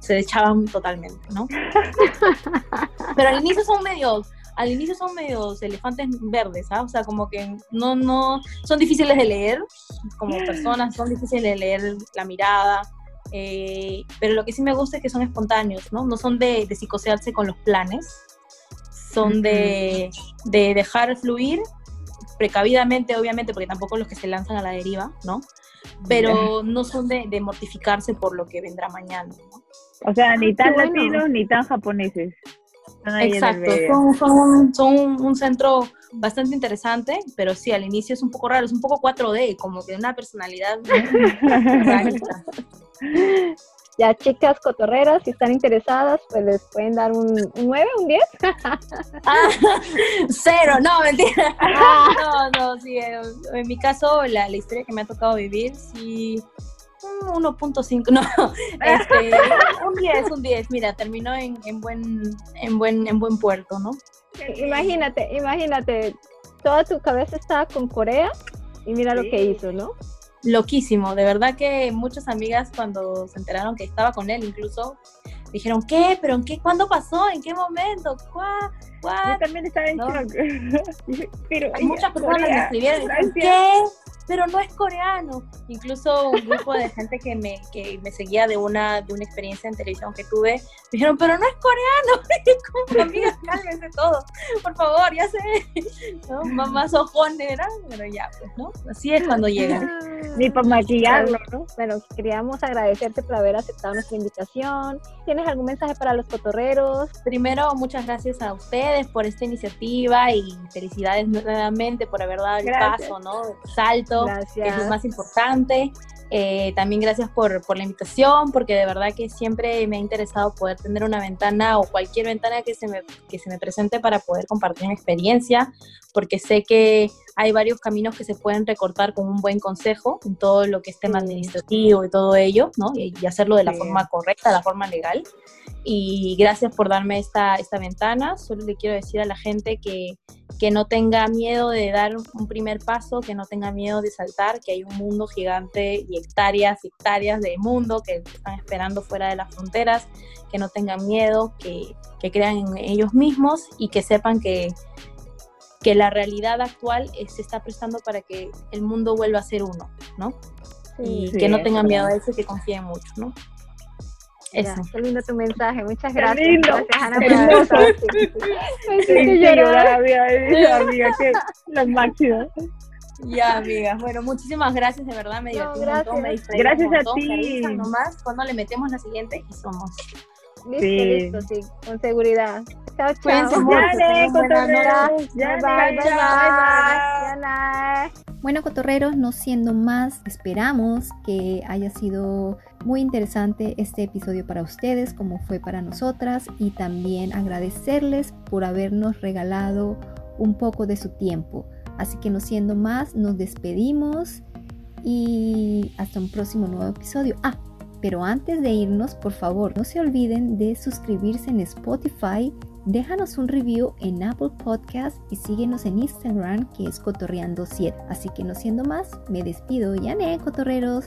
se echaban totalmente, ¿no? Pero al inicio son medios, al inicio son medios elefantes verdes, ¿ah? O sea, como que no, no, son difíciles de leer como personas, son difíciles de leer la mirada, eh, pero lo que sí me gusta es que son espontáneos, ¿no? No son de, de psicosearse con los planes, son de, de, dejar fluir precavidamente, obviamente, porque tampoco los que se lanzan a la deriva, ¿no? Pero no son de, de mortificarse por lo que vendrá mañana, ¿no? O sea, ni ah, tan latinos ni tan japoneses. Exacto, son, son, son, un centro bastante interesante, pero sí, al inicio es un poco raro, es un poco 4D, como que una personalidad. ya, chicas cotorreras, si están interesadas, pues les pueden dar un, un 9, un 10. ah, cero, no, mentira. Ah. No, no, sí, en mi caso, la, la historia que me ha tocado vivir, sí 1.5, no, este, un 10, un 10, mira, terminó en, en, buen, en, buen, en buen puerto, ¿no? Imagínate, imagínate, toda tu cabeza estaba con Corea y mira lo que hizo, ¿no? Loquísimo, de verdad que muchas amigas cuando se enteraron que estaba con él, incluso dijeron, ¿qué? ¿Pero en qué? ¿Cuándo pasó? ¿En qué momento? ¿Cuá? Yo también estaba en shock. Pero Hay muchas personas que escribieron, ¿qué? Pero no es coreano. Incluso un grupo de gente que me, que me seguía de una, de una experiencia en televisión que tuve, me dijeron, pero no es coreano. como, amiga, cálmense todo, por favor, ya sé. ¿No? Mamá sojonera, pero ya, pues, ¿no? Así es cuando llega. Ni para maquillarlo, ¿no? Bueno, queríamos agradecerte por haber aceptado nuestra invitación. ¿Tienes algún mensaje para los cotorreros? Primero, muchas gracias a ustedes por esta iniciativa y felicidades nuevamente por haber dado el paso, ¿no? Que es lo más importante. Eh, también gracias por, por, la invitación, porque de verdad que siempre me ha interesado poder tener una ventana o cualquier ventana que se, me, que se me presente para poder compartir mi experiencia, porque sé que hay varios caminos que se pueden recortar con un buen consejo en todo lo que es tema administrativo y todo ello, ¿no? Y, hacerlo de la forma correcta, la forma legal. Y gracias por darme esta, esta ventana. Solo le quiero decir a la gente que, que no tenga miedo de dar un primer paso, que no tenga miedo de saltar, que hay un mundo gigante y hectáreas y hectáreas de mundo que están esperando fuera de las fronteras, que no tengan miedo, que, que crean en ellos mismos y que sepan que, que la realidad actual se está prestando para que el mundo vuelva a ser uno, ¿no? y que no tengan miedo a eso y que confíen mucho, ¿no? Eso. qué lindo tu mensaje, muchas gracias. Gracias, Ana, por amiga, que lo máximo. Ya, amiga. Bueno, muchísimas gracias, de verdad, me divertí no, gracias. gracias a ti. Nomás cuando le metemos la siguiente y somos Listo, listo, sí, con seguridad. Chao, chao. Bueno, cotorreros, no siendo más, esperamos que haya sido muy interesante este episodio para ustedes, como fue para nosotras, y también agradecerles por habernos regalado un poco de su tiempo. Así que no siendo más, nos despedimos y hasta un próximo nuevo episodio. Ah, pero antes de irnos, por favor, no se olviden de suscribirse en Spotify, déjanos un review en Apple Podcast y síguenos en Instagram que es Cotorreando7. Así que no siendo más, me despido. Ya, Cotorreros.